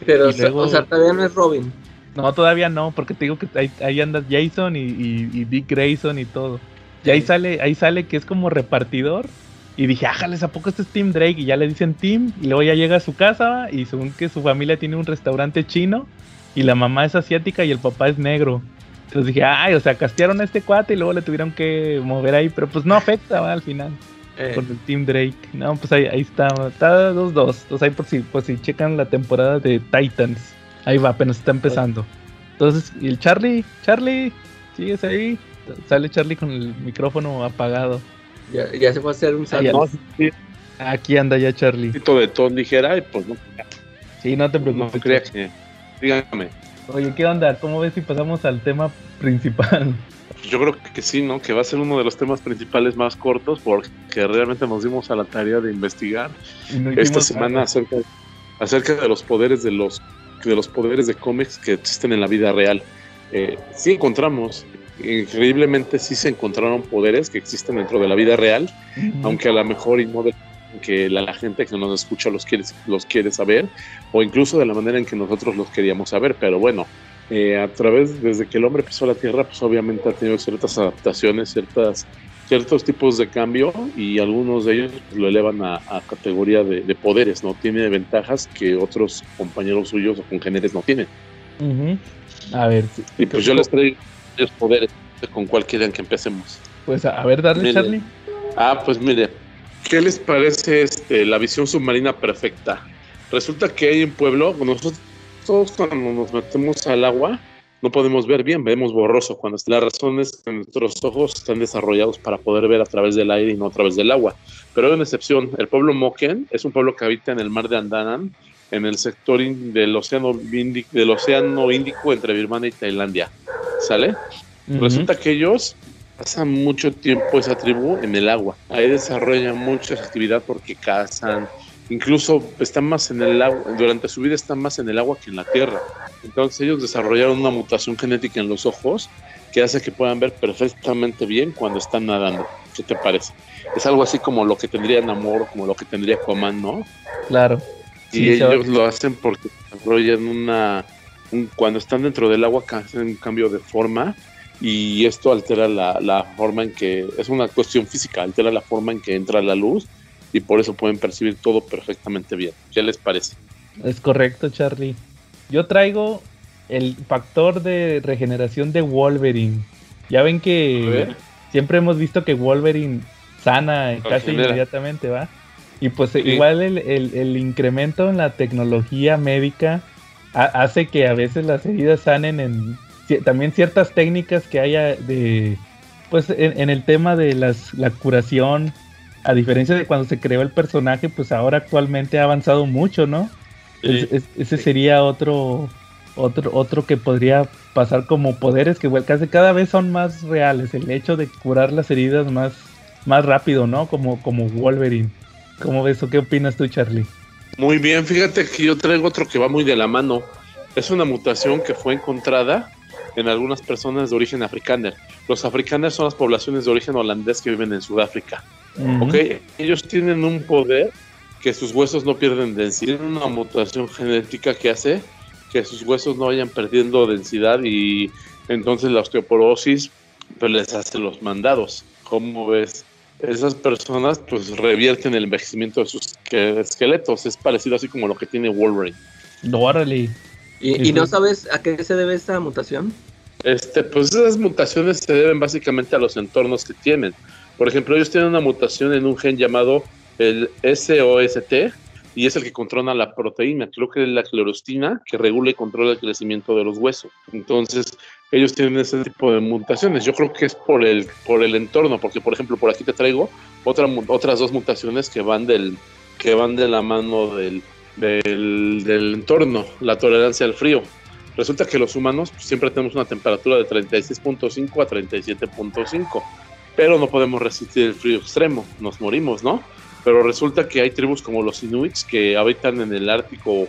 Pero, o sea- luego- o sea, todavía no es Robin. No, todavía no, porque te digo que ahí, ahí anda Jason y, y- y Dick Grayson y todo. Y ahí Sí. sale, ahí sale que es como repartidor. Y dije, ájales, ¿a poco este es Tim Drake? Y ya le dicen Tim, y luego ya llega a su casa, y según que su familia tiene un restaurante chino, y la mamá es asiática y el papá es negro. Entonces dije, ay, o sea, castearon a este cuate y luego le tuvieron que mover ahí, pero pues no afecta ¿va? al final Eh, con el Team Drake. No, pues ahí, ahí está, está 2-2. Entonces ahí por si, por si checan la temporada de Titans. Ahí va, apenas está empezando. Entonces, y el Charlie, Charlie, sigues ahí. Sale Charlie con el micrófono apagado. ya, ya se fue a hacer un. No, sí, Aquí anda ya Charlie. un poquito de ton dijera y pues no, Sí, no te no preocupes. creía que. Dígame. Oye, ¿qué onda? ¿Cómo ves si pasamos al tema principal? Yo creo que sí, ¿no? Que va a ser uno de los temas principales más cortos porque realmente nos dimos a la tarea de investigar no esta semana acerca, acerca de los poderes de los de los poderes de cómics que existen en la vida real. Eh, sí encontramos, increíblemente sí se encontraron poderes que existen dentro de la vida real, Ujú. aunque a lo mejor y no de que la, la gente que nos escucha los quiere, los quiere saber, o incluso de la manera en que nosotros los queríamos saber, pero bueno, eh, a través, desde que el hombre pisó la Tierra, pues obviamente ha tenido ciertas adaptaciones, ciertas, ciertos tipos de cambio, y algunos de ellos pues, lo elevan a, a categoría de, de poderes, ¿no? Tiene ventajas que otros compañeros suyos o congéneres no tienen. Ujú. A ver, Y pues yo les traigo varios poderes, con cuál quieren que empecemos. pues a, a ver, darle Mire. Charlie. Ah, pues mire, ¿qué les parece este, la visión submarina perfecta? Resulta que hay un pueblo, nosotros todos cuando nos metemos al agua no podemos ver bien, vemos borroso. Cuando la razón es que nuestros ojos están desarrollados para poder ver a través del aire y no a través del agua. Pero hay una excepción, el pueblo Moken es un pueblo que habita en el mar de Andaman, en el sector del, océano Índico, del océano Índico entre Birmania y Tailandia. ¿Sale? Ujú. Resulta que ellos pasan mucho tiempo esa tribu en el agua. Ahí desarrollan mucha actividad porque cazan, incluso están más en el agua, durante su vida están más en el agua que en la tierra. Entonces ellos desarrollaron una mutación genética en los ojos que hace que puedan ver perfectamente bien cuando están nadando. ¿Qué te parece? Es algo así como lo que tendría Namor, como lo que tendría Aquaman, ¿no? Claro. Y Sí, ellos lo hacen porque desarrollan una. un- cuando están dentro del agua, hacen un cambio de forma y esto altera la, la forma en que. Es una cuestión física, altera la forma en que entra la luz y por eso pueden percibir todo perfectamente bien. ¿Qué les parece? Es correcto, Charlie. Yo traigo el factor de regeneración de Wolverine. Ya ven que siempre hemos visto que Wolverine sana casi inmediatamente, ¿va? Y pues Sí. igual el, el- el incremento en la tecnología médica ha- hace que a veces las heridas sanen en también ciertas técnicas que haya de pues en, en el tema de las, la curación a diferencia de cuando se creó el personaje pues ahora actualmente ha avanzado mucho no es- es- ese sería otro, otro, otro que podría pasar como poderes que casi cada vez son más reales. El hecho de curar las heridas más, más rápido, ¿no? Como, como Wolverine. ¿Cómo ves o qué opinas tú, Charlie? Muy bien, fíjate que yo traigo otro que va muy de la mano. Es una mutación que fue encontrada en algunas personas de origen africano. Los africanos son las poblaciones de origen holandés que viven en Sudáfrica. Ujú. Ok, ellos tienen un poder que sus huesos no pierden densidad, Tienen una mutación genética que hace que sus huesos no vayan perdiendo densidad y entonces la osteoporosis pues les hace los mandados. ¿Cómo ves? Esas personas pues revierten el envejecimiento de sus que- esqueletos, es parecido así como lo que tiene Wolverine. Órale. ¿Y, y no sabes a qué se debe esta mutación? Este, pues esas mutaciones se deben básicamente a los entornos que tienen. Por ejemplo, ellos tienen una mutación en un gen llamado el SOST, y es el que controla la proteína. Creo que es la clorostina que regula y controla el crecimiento de los huesos. Entonces, ellos tienen ese tipo de mutaciones. Yo creo que es por el, por el entorno, porque por ejemplo, por aquí te traigo otra, otras dos mutaciones que van, del, que van de la mano del, del, del entorno, la tolerancia al frío. Resulta que los humanos pues, siempre tenemos una temperatura de 36.5 a 37.5, pero no podemos resistir el frío extremo, nos morimos, ¿no? Pero resulta que hay tribus como los inuits que habitan en el Ártico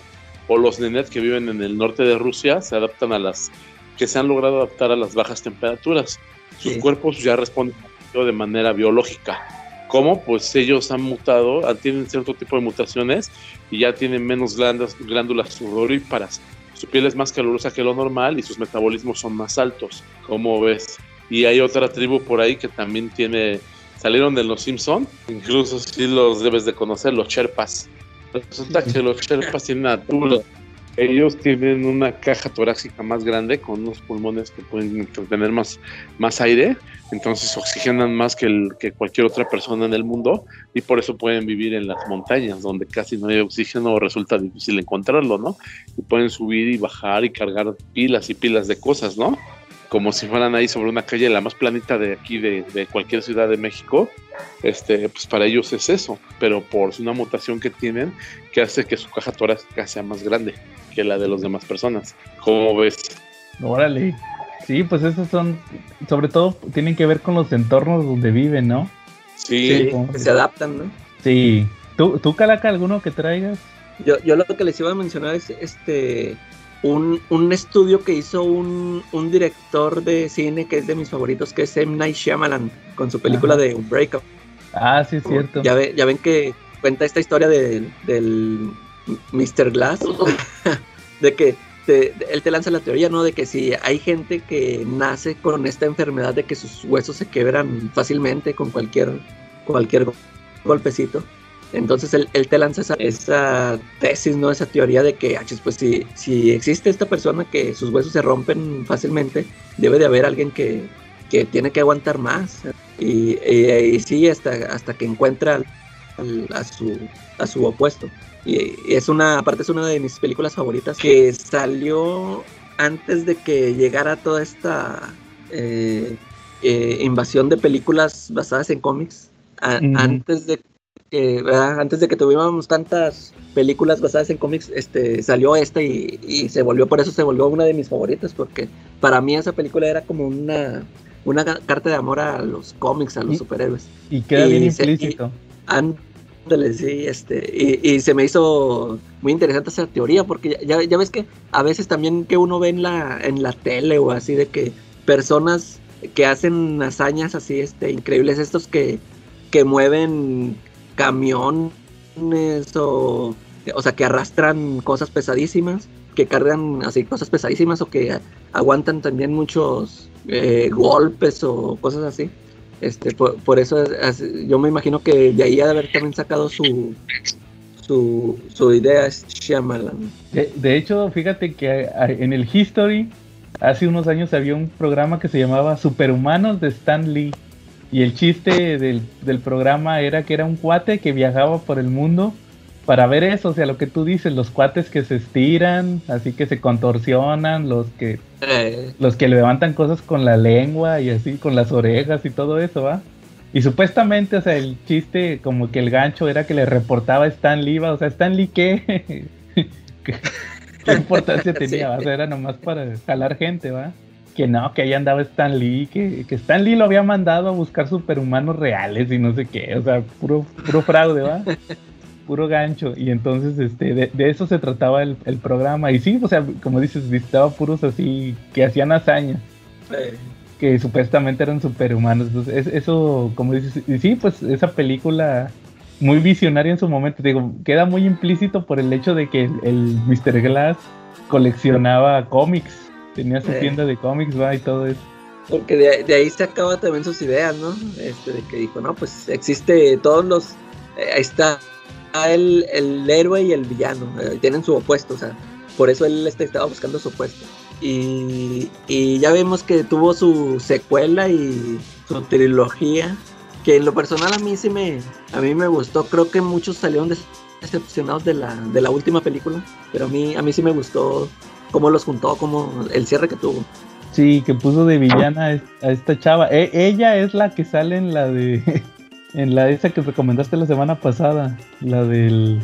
o los nenet que viven en el norte de Rusia se adaptan a las que se han logrado adaptar a las bajas temperaturas. Sus cuerpos ya responden de manera biológica. ¿Cómo? Pues ellos han mutado, tienen cierto tipo de mutaciones y ya tienen menos glándulas, sudoríparas. Su piel es más calurosa que lo normal y sus metabolismos son más altos. ¿Cómo ves? Y hay otra tribu por ahí que también tiene salieron de los Simpson, incluso si los debes de conocer, los Sherpas. Resulta que los Sherpas tienen altura. Ellos tienen una caja torácica más grande con unos pulmones que pueden tener más, más aire, entonces oxigenan más que, que cualquier otra persona en el mundo y por eso pueden vivir en las montañas donde casi no hay oxígeno o resulta difícil encontrarlo, ¿no? Y pueden subir y bajar y cargar pilas y pilas de cosas, ¿no? Como si fueran ahí sobre una calle la más planita de aquí de, cualquier ciudad de México, este, pues para ellos es eso, pero por una mutación que tienen que hace que su caja torácica sea más grande que la de las demás personas. ¿Cómo ves? Órale. Sí, pues esos son, sobre todo tienen que ver con los entornos donde viven, ¿no? Sí, que se adaptan, ¿no? Sí. ¿Tú, tú Calaca, alguno que traigas? Yo, yo lo que les iba a mencionar es este un, un estudio que hizo un, un, director de cine que es de mis favoritos, que es M. Night Shyamalan, con su película de Breakup. Ah, sí, es cierto. Ya, ya ven que cuenta esta historia de, del Mr. Glass, de que él te lanza la teoría, ¿no? De que si hay gente que nace con esta enfermedad de que sus huesos se quebran fácilmente con cualquier, cualquier golpecito, entonces él, te lanza esa, tesis, ¿no? Esa teoría de que, pues si, si existe esta persona que sus huesos se rompen fácilmente, debe de haber alguien que, tiene que aguantar más. Y, y, sí, hasta, hasta que encuentra a, su, a su opuesto. Y, es una, aparte es una de mis películas favoritas que salió antes de que llegara toda esta eh, eh, invasión de películas basadas en cómics. Antes de que antes de que tuviéramos tantas películas basadas en cómics, este, salió esta y, se volvió, por eso se volvió una de mis favoritas, porque para mí esa película era como una, una carta de amor a los cómics, a los superhéroes. Y queda bien implícito. sí, este, y, se me hizo muy interesante esa teoría, porque ya, ya, ves que a veces también que uno ve en la, en la tele o así de que personas que hacen hazañas así este, increíbles, estos que, que mueven camiones o, o sea, que arrastran cosas pesadísimas, que cargan así cosas pesadísimas o que aguantan también muchos eh, golpes o cosas así. Este, por, eso yo me imagino que de ahí ha de haber también sacado su, su, su idea. De, de hecho, fíjate que en el History hace unos años había un programa que se llamaba Superhumanos de Stan Lee. Y el chiste del, del, programa era que era un cuate que viajaba por el mundo para ver eso, o sea, lo que tú dices, los cuates que se estiran, así que se contorsionan, los que eh. los que levantan cosas con la lengua y así con las orejas y todo eso, ¿va? Y supuestamente, o sea, el chiste como que el gancho era que le reportaba a Stan Lee, ¿va? o sea, Stan Lee qué qué, importancia tenía, ¿va? o sea, era nomás para jalar gente, ¿va? Que no, que ahí andaba Stan Lee, que, que Stan Lee lo había mandado a buscar superhumanos reales y no sé qué, o sea, puro, puro fraude, ¿va? puro gancho. Y entonces, este, de, eso se trataba el, programa. Y sí, o sea, como dices, visitaba puros así que hacían hazañas. Que supuestamente eran superhumanos. Entonces, eso, como dices, y sí, pues esa película muy visionaria en su momento, digo, queda muy implícito por el hecho de que el, el Mr. Glass coleccionaba cómics Tenía su tienda de cómics, va, y todo eso. Porque de, ahí se acaba también sus ideas, ¿no? Este, de que dijo, no, pues existe todos los... Eh, ahí está el, el, héroe y el villano, eh, tienen su opuesto, o sea, por eso él este, estaba buscando su opuesto. Y, y ya vemos que tuvo su secuela y su trilogía, que en lo personal a mí sí me, a mí me gustó, creo que muchos salieron decepcionados de la, de la última película, pero a mí, a mí sí me gustó cómo los juntó, como el cierre que tuvo. Sí, que puso de villana a es- a esta chava. E- ella es la que sale en la de. En la esa que recomendaste la semana pasada. La del.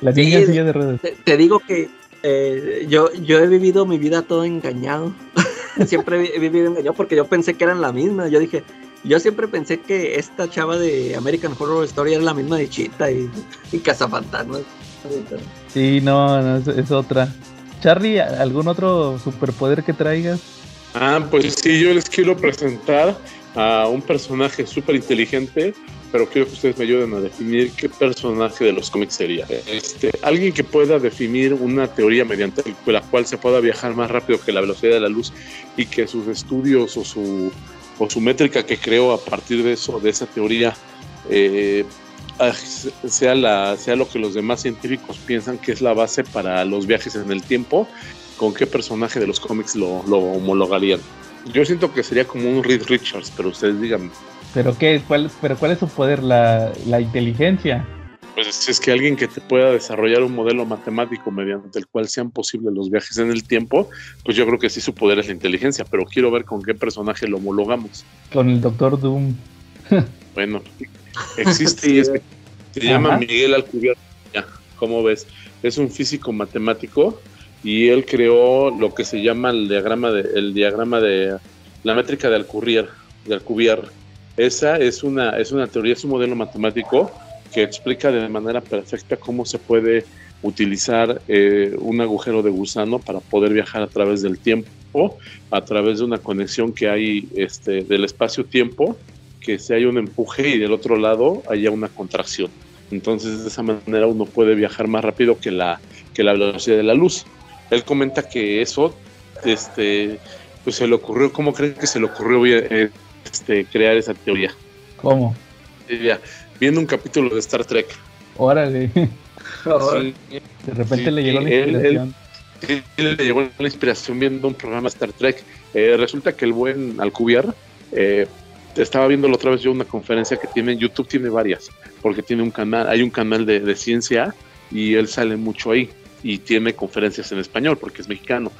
La Sí, niña silla de ruedas. Te, te digo que eh, yo, yo he vivido mi vida todo engañado. siempre he vivido engañado porque yo pensé que eran la misma. Yo dije, yo siempre pensé que esta chava de American Horror Story era la misma de Chita y, y Cazafantasmas. Sí, no, no, es, es otra. Charlie, ¿algún otro superpoder que traigas? Ah, pues sí, yo les quiero presentar a un personaje súper inteligente, pero quiero que ustedes me ayuden a definir qué personaje de los cómics sería. Este, alguien que pueda definir una teoría mediante la cual se pueda viajar más rápido que la velocidad de la luz y que sus estudios o su, o su métrica que creó a partir de eso, de esa teoría, eh, sea, la, sea lo que los demás científicos piensan que es la base para los viajes en el tiempo, ¿con qué personaje de los cómics lo, lo homologarían? Yo siento que sería como un Reed Richards, pero ustedes díganme. ¿Pero qué? ¿Cuál, pero ¿cuál es su poder? La, la inteligencia. Pues es que alguien que te pueda desarrollar un modelo matemático mediante el cual sean posibles los viajes en el tiempo, pues yo creo que sí su poder es la inteligencia, pero quiero ver con qué personaje lo homologamos. Con el Doctor Doom. Bueno, existe y es se llama. Miguel Alcubierre. ¿Cómo ves? Es un físico matemático y él creó lo que se llama el diagrama de, el diagrama de la métrica de Alcubierre, de Alcubierre. Esa es una, es una teoría, es un modelo matemático que explica de manera perfecta cómo se puede utilizar eh, un agujero de gusano para poder viajar a través del tiempo, a través de una conexión que hay este, del espacio-tiempo, que si hay un empuje y del otro lado haya una contracción. Entonces de esa manera uno puede viajar más rápido que la, que la velocidad de la luz. Él comenta que eso este, pues se le ocurrió, ¿cómo creen que se le ocurrió este, crear esa teoría? ¿Cómo? Viendo un capítulo de Star Trek. Órale. Sí, De repente Sí, le llegó la él- él- inspiración. Sí, le llegó la inspiración viendo un programa Star Trek. Eh, resulta que el buen Alcubierre eh, estaba viéndolo otra vez yo una conferencia que tiene en YouTube, tiene varias, porque tiene un canal, hay un canal de, de ciencia y él sale mucho ahí y tiene conferencias en español porque es mexicano.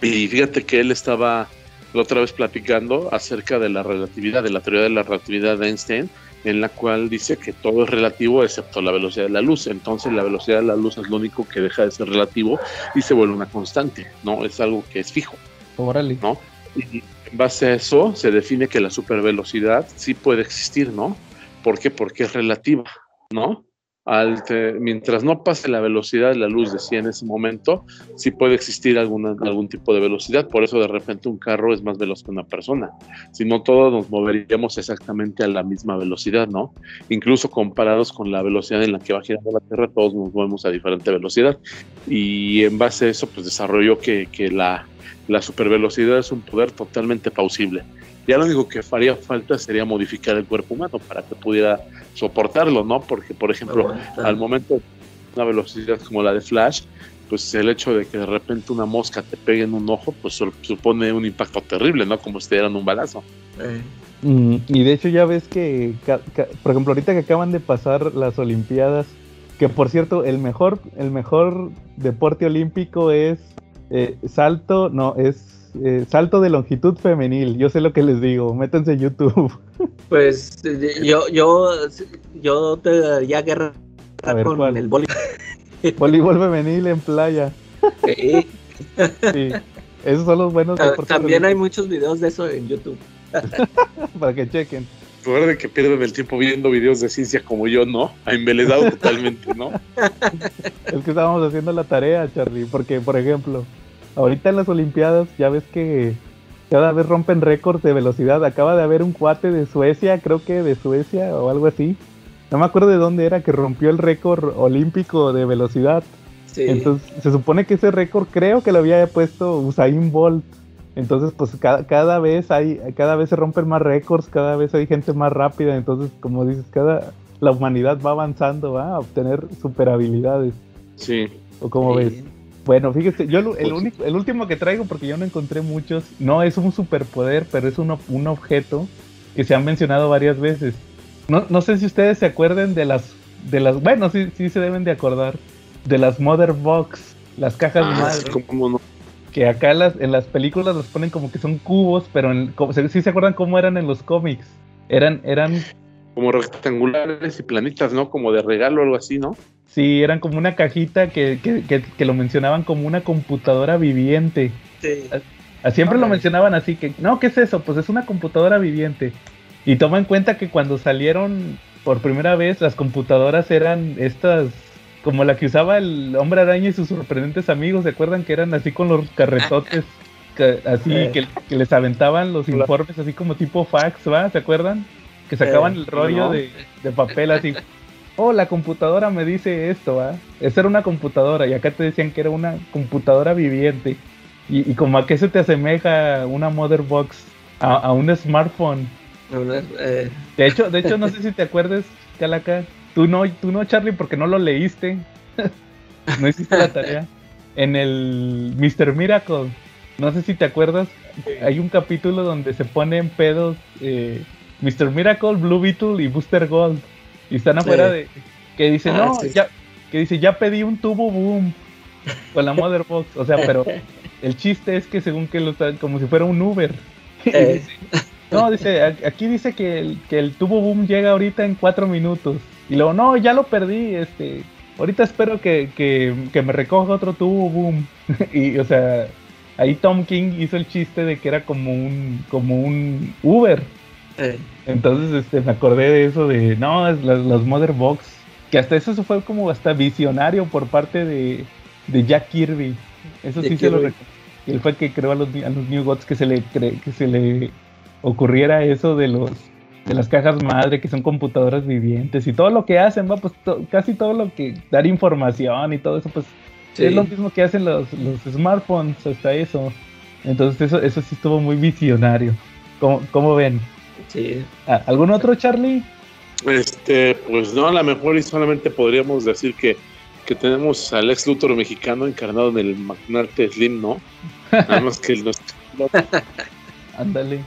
Y fíjate que él estaba la otra vez platicando acerca de la relatividad, de la teoría de la relatividad de Einstein, en la cual dice que todo es relativo excepto la velocidad de la luz. Entonces la velocidad de la luz es lo único que deja de ser relativo y se vuelve una constante, ¿no? Es algo que es fijo, Órale. ¿no? Y en base a eso se define que la supervelocidad sí puede existir, ¿no? ¿Por qué? Porque es relativa, ¿no? Al te- mientras no pase la velocidad de la luz decía en ese momento, sí puede existir alguna, algún tipo de velocidad, por eso de repente un carro es más veloz que una persona. Si no, todos nos moveríamos exactamente a la misma velocidad, ¿no? Incluso comparados con la velocidad en la que va girando la Tierra, todos nos movemos a diferente velocidad. Y en base a eso, pues desarrolló que, que la, la supervelocidad es un poder totalmente pausible. Ya lo único que haría falta sería modificar el cuerpo humano para que pudiera soportarlo, ¿no? Porque, por ejemplo, al momento de una velocidad como la de Flash, pues el hecho de que de repente una mosca te pegue en un ojo, pues su- supone un impacto terrible, ¿no? Como si te dieran un balazo. Eh, Mm, y de hecho ya ves que, ca- ca- por ejemplo, ahorita que acaban de pasar las Olimpiadas, que por cierto, el mejor, el mejor deporte olímpico es eh, salto, no, es eh, salto de longitud femenil. Yo sé lo que les digo, métanse en YouTube. Pues yo, yo, yo te daría guerra A ver, con ¿cuál? el boli. Voleibol femenil en playa. Sí. Esos son los buenos ta- deportes También hay muchos videos de eso en YouTube. para que chequen. Recuerden que pierden el tiempo viendo videos de ciencia como yo, ¿no? Ha embelezado totalmente, ¿no? Es que estábamos haciendo la tarea, Charlie, porque, por ejemplo, ahorita en las Olimpiadas ya ves que cada vez rompen récords de velocidad. Acaba de haber un cuate de Suecia, creo que de Suecia o algo así. No me acuerdo de dónde era que rompió el récord olímpico de velocidad. Sí. Entonces, se supone que ese récord creo que lo había puesto Usain Bolt. Entonces, pues cada, cada vez hay, cada vez se rompen más récords, cada vez hay gente más rápida. Entonces, como dices, cada la humanidad va avanzando ¿va? a obtener super habilidades. Sí. ¿O cómo Sí. ves? Bueno, fíjese, yo el, Pues- único, el último que traigo, porque yo no encontré muchos, no es un superpoder, pero es un, un objeto que se han mencionado varias veces. No, no sé si ustedes se acuerden de las de las, bueno, sí, sí se deben de acordar, de las Mother Box, las cajas Ah, madre, ¿cómo no? que acá las, en las películas los ponen como que son cubos, pero en, como, ¿sí se acuerdan cómo eran en los cómics? Eran, eran, Como rectangulares y planitas, ¿no? Como de regalo o algo así, ¿no? sí, eran como una cajita que, que, que, que lo mencionaban como una computadora viviente. Sí. Ah, Siempre lo Ok. mencionaban así, que no, ¿qué es eso? Pues es una computadora viviente. Y toma en cuenta que cuando salieron por primera vez, las computadoras eran estas, como la que usaba el hombre araña y sus sorprendentes amigos, ¿se acuerdan que eran así con los carretotes? que- así Eh. que, que les aventaban los informes así como tipo fax, ¿va? ¿Se acuerdan? Que sacaban Eh, el rollo no. de, de papel así. Oh, la computadora me dice esto, ¿va? Esa era una computadora y acá te decían que era una computadora viviente. Y, y como a qué se te asemeja una mother box a, a un smartphone. Eh, De hecho, de hecho no sé si te acuerdas, Calaca. Tú no, tú no, Charlie, porque no lo leíste. no hiciste la tarea. En el Mr. Miracle, no sé si te acuerdas, hay un capítulo donde se ponen pedos eh, Mr. Miracle, Blue Beetle y Booster Gold. Y están afuera Sí. de. Que dice, Ah, no, sí. ya. Que dice, ya pedí un tubo boom con la Mother Box. O sea, pero el chiste es que según que lo están, como si fuera un Uber. Eh. dice, no, dice, aquí dice que el, que el tubo boom llega ahorita en cuatro minutos. Y luego, no, ya lo perdí, este. Ahorita espero que, que, que me recoja otro tubo boom. y, o sea, ahí Tom King hizo el chiste de que era como un, como un Uber. Eh, Entonces, este, me acordé de eso de, no, es las, las Mother Box. Que hasta eso fue como hasta visionario por parte de, de Jack Kirby. Eso sí se lo recuerdo. Él fue el que creó a los, a los New Gods que se le cre- que se le ocurriera eso de los de las cajas madre que son computadoras vivientes y todo lo que hacen, va, pues to- casi todo lo que dar información y todo eso, pues sí. es lo mismo que hacen los, los smartphones, hasta eso. Entonces eso, eso sí estuvo muy visionario. ¿Cómo, cómo ven? Sí. Ah, ¿Algún otro, Charlie? Este, pues no, a lo mejor y solamente podríamos decir que, que tenemos al ex Luthor mexicano encarnado en el magnate Slim, ¿no? Nada más que el nuestro. Ándale.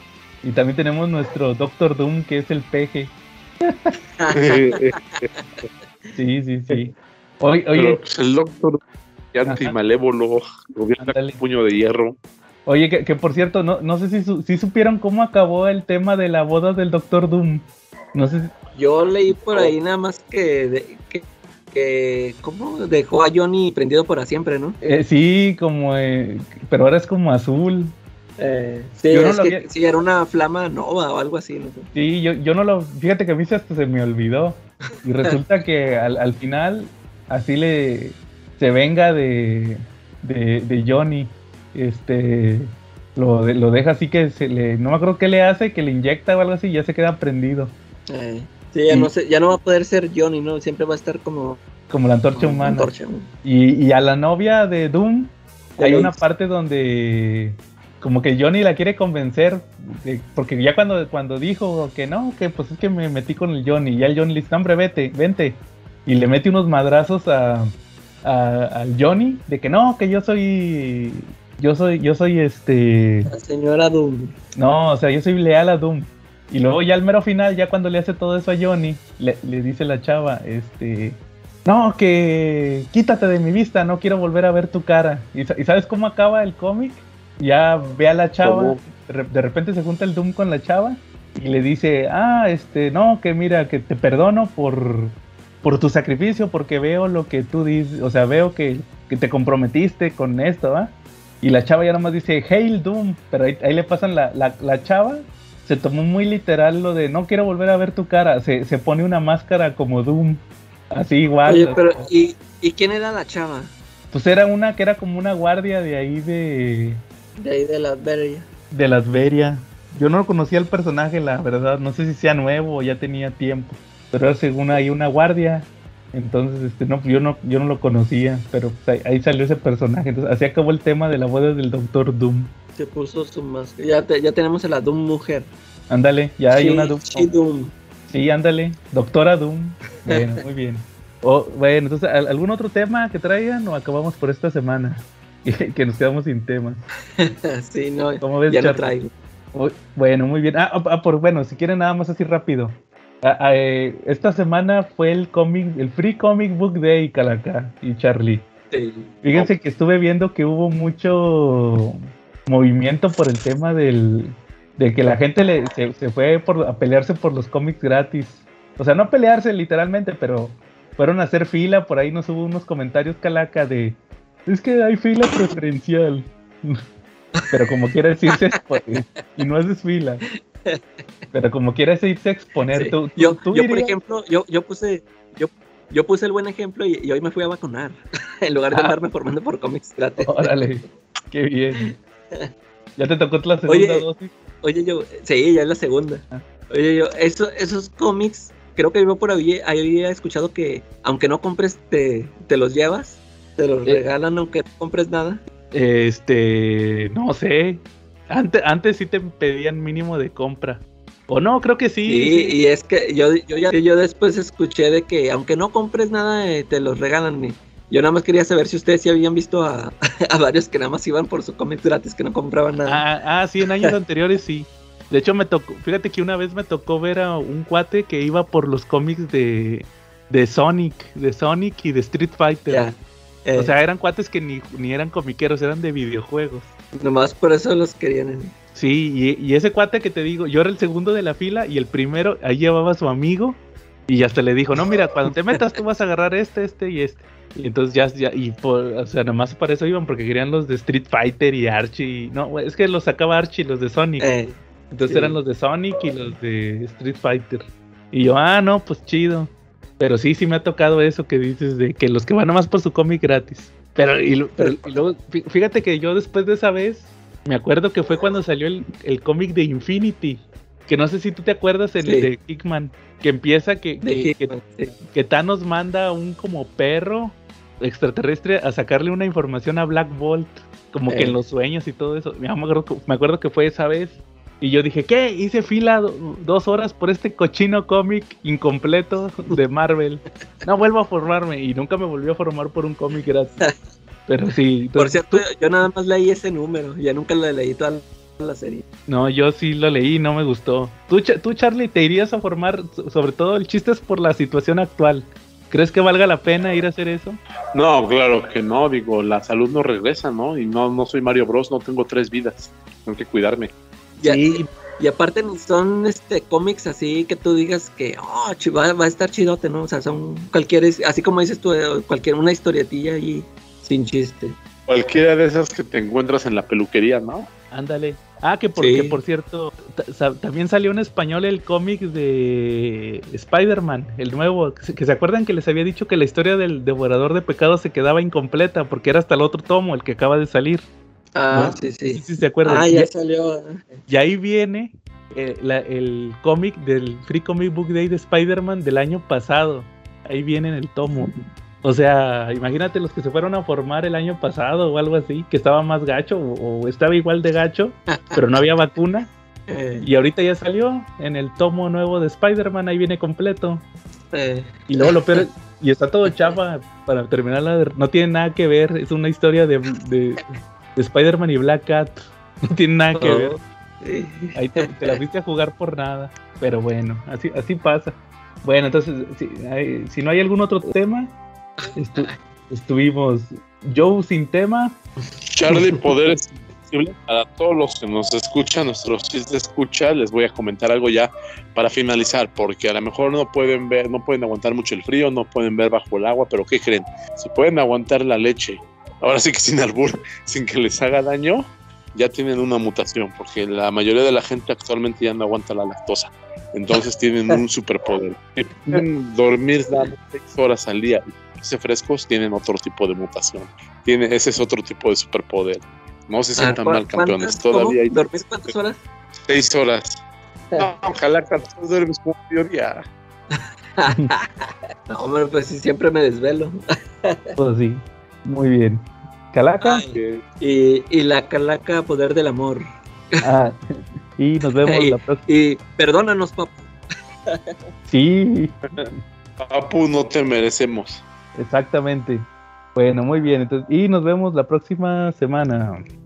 Y también tenemos nuestro Doctor Doom, que es el peje. Sí, sí, sí. Oye, Pero, oye, pues, el doctor antimalévolo, gobierna con puño de hierro. Oye que, que por cierto, no, no sé si, su- si supieron cómo acabó el tema de la boda del Doctor Doom. No sé si... Yo leí por ahí nada más que, de- que, que ¿cómo? Dejó a Johnny prendido para siempre, ¿no? eh, sí, como... eh, pero ahora es como azul. Eh, sí, Yo no es lo que había- sí, era una flama nova o algo así, no sé. Sí, yo, yo no lo... Fíjate que a mí se- hasta se me olvidó. Y resulta que al, al final así le... Se venga de, de, de Johnny. Este... Lo, de- lo deja así que se le... No me acuerdo qué le hace, que le inyecta o algo así y ya se queda prendido. Eh, sí, ya Y- no sé, ya no va a poder ser Johnny, ¿no? Siempre va a estar como Como la antorcha como humana. Y, y a la novia de Doom hay una parte donde como que Johnny la quiere convencer, de- porque ya cuando, cuando dijo que no, que pues es que me metí con el Johnny, ya el Johnny le dice, "No, hombre, vete, vente. Y le mete unos madrazos a- al Johnny de que no, que yo soy, yo soy, yo soy este, La señora Doom. no, o sea, yo soy leal a Doom. Y luego ya al mero final, ya cuando le hace todo eso a Johnny, le, le dice la chava, este, no, que quítate de mi vista, no quiero volver a ver tu cara. ¿Y, sa- y sabes cómo acaba el cómic? Ya ve a la chava, ¿Cómo? de re- de repente se junta el Doom con la chava y le dice, ah, este, no, que mira, que te perdono por, por tu sacrificio, porque veo lo que tú dices, o sea, veo que, que te comprometiste con esto, ¿va? Y la chava ya nomás dice, Hail Doom, pero ahí, ahí le pasan la, la, la chava, se tomó muy literal lo de, no quiero volver a ver tu cara, se, se pone una máscara como Doom, así igual. Oye, pero ¿y, ¿y quién era la chava? Pues era una que era como una guardia de ahí de, De ahí de la Berry. de Las Veria. Yo no conocía el personaje, la verdad. No sé si sea nuevo o ya tenía tiempo. Pero era según ahí una guardia. Entonces, este, no, yo no, yo no lo conocía. Pero pues, ahí, ahí salió ese personaje. Entonces, así acabó el tema de la boda del Doctor Doom. Se puso su máscara. Ya, te- ya tenemos a la Doom mujer. Ándale, ya hay una Doom. She Doom. Sí, ándale. Doctora Doom. Bueno, muy bien. Oh, bueno, entonces, ¿al- ¿algún otro tema que traigan o acabamos por esta semana? que nos quedamos sin temas. sí, no, ¿Cómo ves, ya no traigo. Uy, Bueno, muy bien. Ah, ah, ah, por bueno, si quieren nada más así rápido. Ah, ah, eh, esta semana fue el cómic, el Free Comic Book Day, Calaca y Charlie. Sí. Fíjense que estuve viendo que hubo mucho movimiento por el tema del de que la gente le, se, se fue por, a pelearse por los cómics gratis. O sea, no a pelearse literalmente, pero fueron a hacer fila. Por ahí nos hubo unos comentarios calaca de es que hay fila preferencial. pero como quiera decirse y no es fila. Pero como quieras irse a exponer, Sí. tú, tú- Yo, tú yo, por ejemplo, yo, yo puse yo, yo puse el buen ejemplo y, y hoy me fui a vacunar. en lugar de Ah. andarme formando por cómics gratis. Órale, qué bien. ¿Ya te tocó la segunda Oye, dosis? Oye, yo, sí, ya es la segunda. Ah. Oye, yo, eso, esos cómics, creo que yo por ahí había escuchado que aunque no compres, te, te los llevas, te los Eh. regalan aunque no compres nada. Este, no sé. Antes, antes sí te pedían mínimo de compra. O no, creo que sí. Sí. y es que yo, yo, ya, yo después escuché de que aunque no compres nada, eh, te los regalan. Y yo nada más quería saber si ustedes sí habían visto a, a varios que nada más iban por su cómics gratis, que no compraban nada. Ah, ah, sí, en años anteriores sí. De hecho, me tocó, fíjate que una vez me tocó ver a un cuate que iba por los cómics de, de Sonic, de Sonic y de Street Fighter. Eh, O sea, eran cuates que ni, ni eran comiqueros, eran de videojuegos. Nomás por eso los querían. eh. Sí, y, y ese cuate que te digo, yo era el segundo de la fila y el primero, ahí llevaba a su amigo y hasta le dijo, no, mira, cuando te metas tú vas a agarrar este, este y este. Y entonces ya, ya y por, o sea, nomás para eso iban porque querían los de Street Fighter y Archie. No, es que los sacaba Archie, los de Sonic. Eh, Entonces Sí. eran los de Sonic y los de Street Fighter. Y yo, ah, no, pues chido. Pero sí, sí me ha tocado eso que dices de que los que van nomás por su cómic gratis. Pero, y, pero- y luego, fí- fíjate que yo después de esa vez, me acuerdo que fue cuando salió el, el cómic de Infinity. Que no sé si tú te acuerdas, el Sí. de Hickman. Que empieza que, que, que- Hitman, sí. que Thanos manda a un como perro extraterrestre a sacarle una información a Black Bolt, como que Eh. en los sueños y todo eso. Me acuerdo, me acuerdo que fue esa vez. Y yo dije, ¿qué? Hice fila do- dos horas por este cochino cómic incompleto de Marvel. No vuelvo a formarme y nunca me volví a formar por un cómic gratis. Pero sí, Por cierto, yo nada más leí ese número, ya nunca le leí toda la serie. no, yo sí lo leí y no me gustó. ¿Tú, tú, Charlie, te irías a formar, so- sobre todo el chiste es por la situación actual. ¿Crees que valga la pena ir a hacer eso? No, claro que no, digo, la salud no regresa, ¿no? Y no, no soy Mario Bros, no tengo tres vidas, tengo que cuidarme. Sí, Y aparte son este cómics así que tú digas que oh, va, va a estar chidote, ¿no? O sea, son cualquier, así como dices tú, eh, cualquier una historietilla ahí sin chiste. Cualquiera de esas que te encuentras en la peluquería, ¿no? Ándale. Ah, que por, Sí. que por cierto, también salió en español el cómic de Spider-Man, el nuevo. Que se, que se acuerdan que les había dicho que la historia del devorador de pecados se quedaba incompleta porque era hasta el otro tomo, el que acaba de salir. Ah, ¿No? sí, sí. Sí, sí, se acuerdan. Ah, y, ya salió. y ahí viene eh, la- el cómic del Free Comic Book Day de Spider-Man del año pasado. Ahí viene en el tomo. O sea, imagínate los que se fueron a formar el año pasado o algo así, que estaba más gacho o, o estaba igual de gacho, pero no había vacuna. Eh, Y ahorita ya salió en el tomo nuevo de Spider-Man, ahí viene completo. eh, Y luego lo peor, es- y está todo chafa para terminar la no tiene nada que ver, es una historia de Spider-Man y Black Cat. No tiene nada que oh, ver. Ahí te, te la fuiste a jugar por nada. Pero bueno, así, así pasa. Bueno, entonces, si, hay- si no hay algún otro tema, estu- estuvimos Joe sin tema. Charlie, poderes. Para todos los que nos escuchan, nuestros chis de escucha, les voy a comentar algo ya para finalizar, porque a lo mejor no pueden ver, no pueden aguantar mucho el frío, no pueden ver bajo el agua, pero ¿qué creen? Si pueden aguantar la leche, ahora sí que sin albur, sin que les haga daño, ya tienen una mutación, porque la mayoría de la gente actualmente ya no aguanta la lactosa. Entonces tienen un superpoder. Si pueden dormir seis horas al día y frescos, tienen otro tipo de mutación. Tiene, ese es otro tipo de superpoder. No se Ah, sientan ¿cu- mal, campeones. Todavía hay ¿Dormís cuántas horas? seis horas. No, ojalá que tú duermes como mayoría. No, hombre, pues sí, siempre me desvelo. Pues sí, muy bien. Calaca. Ay, y, y la calaca poder del amor. Ah, y nos vemos Y- la próxima. Y perdónanos, papá. Sí, Papu, no te merecemos. exactamente. Bueno, muy bien. Entonces, y nos vemos la próxima semana.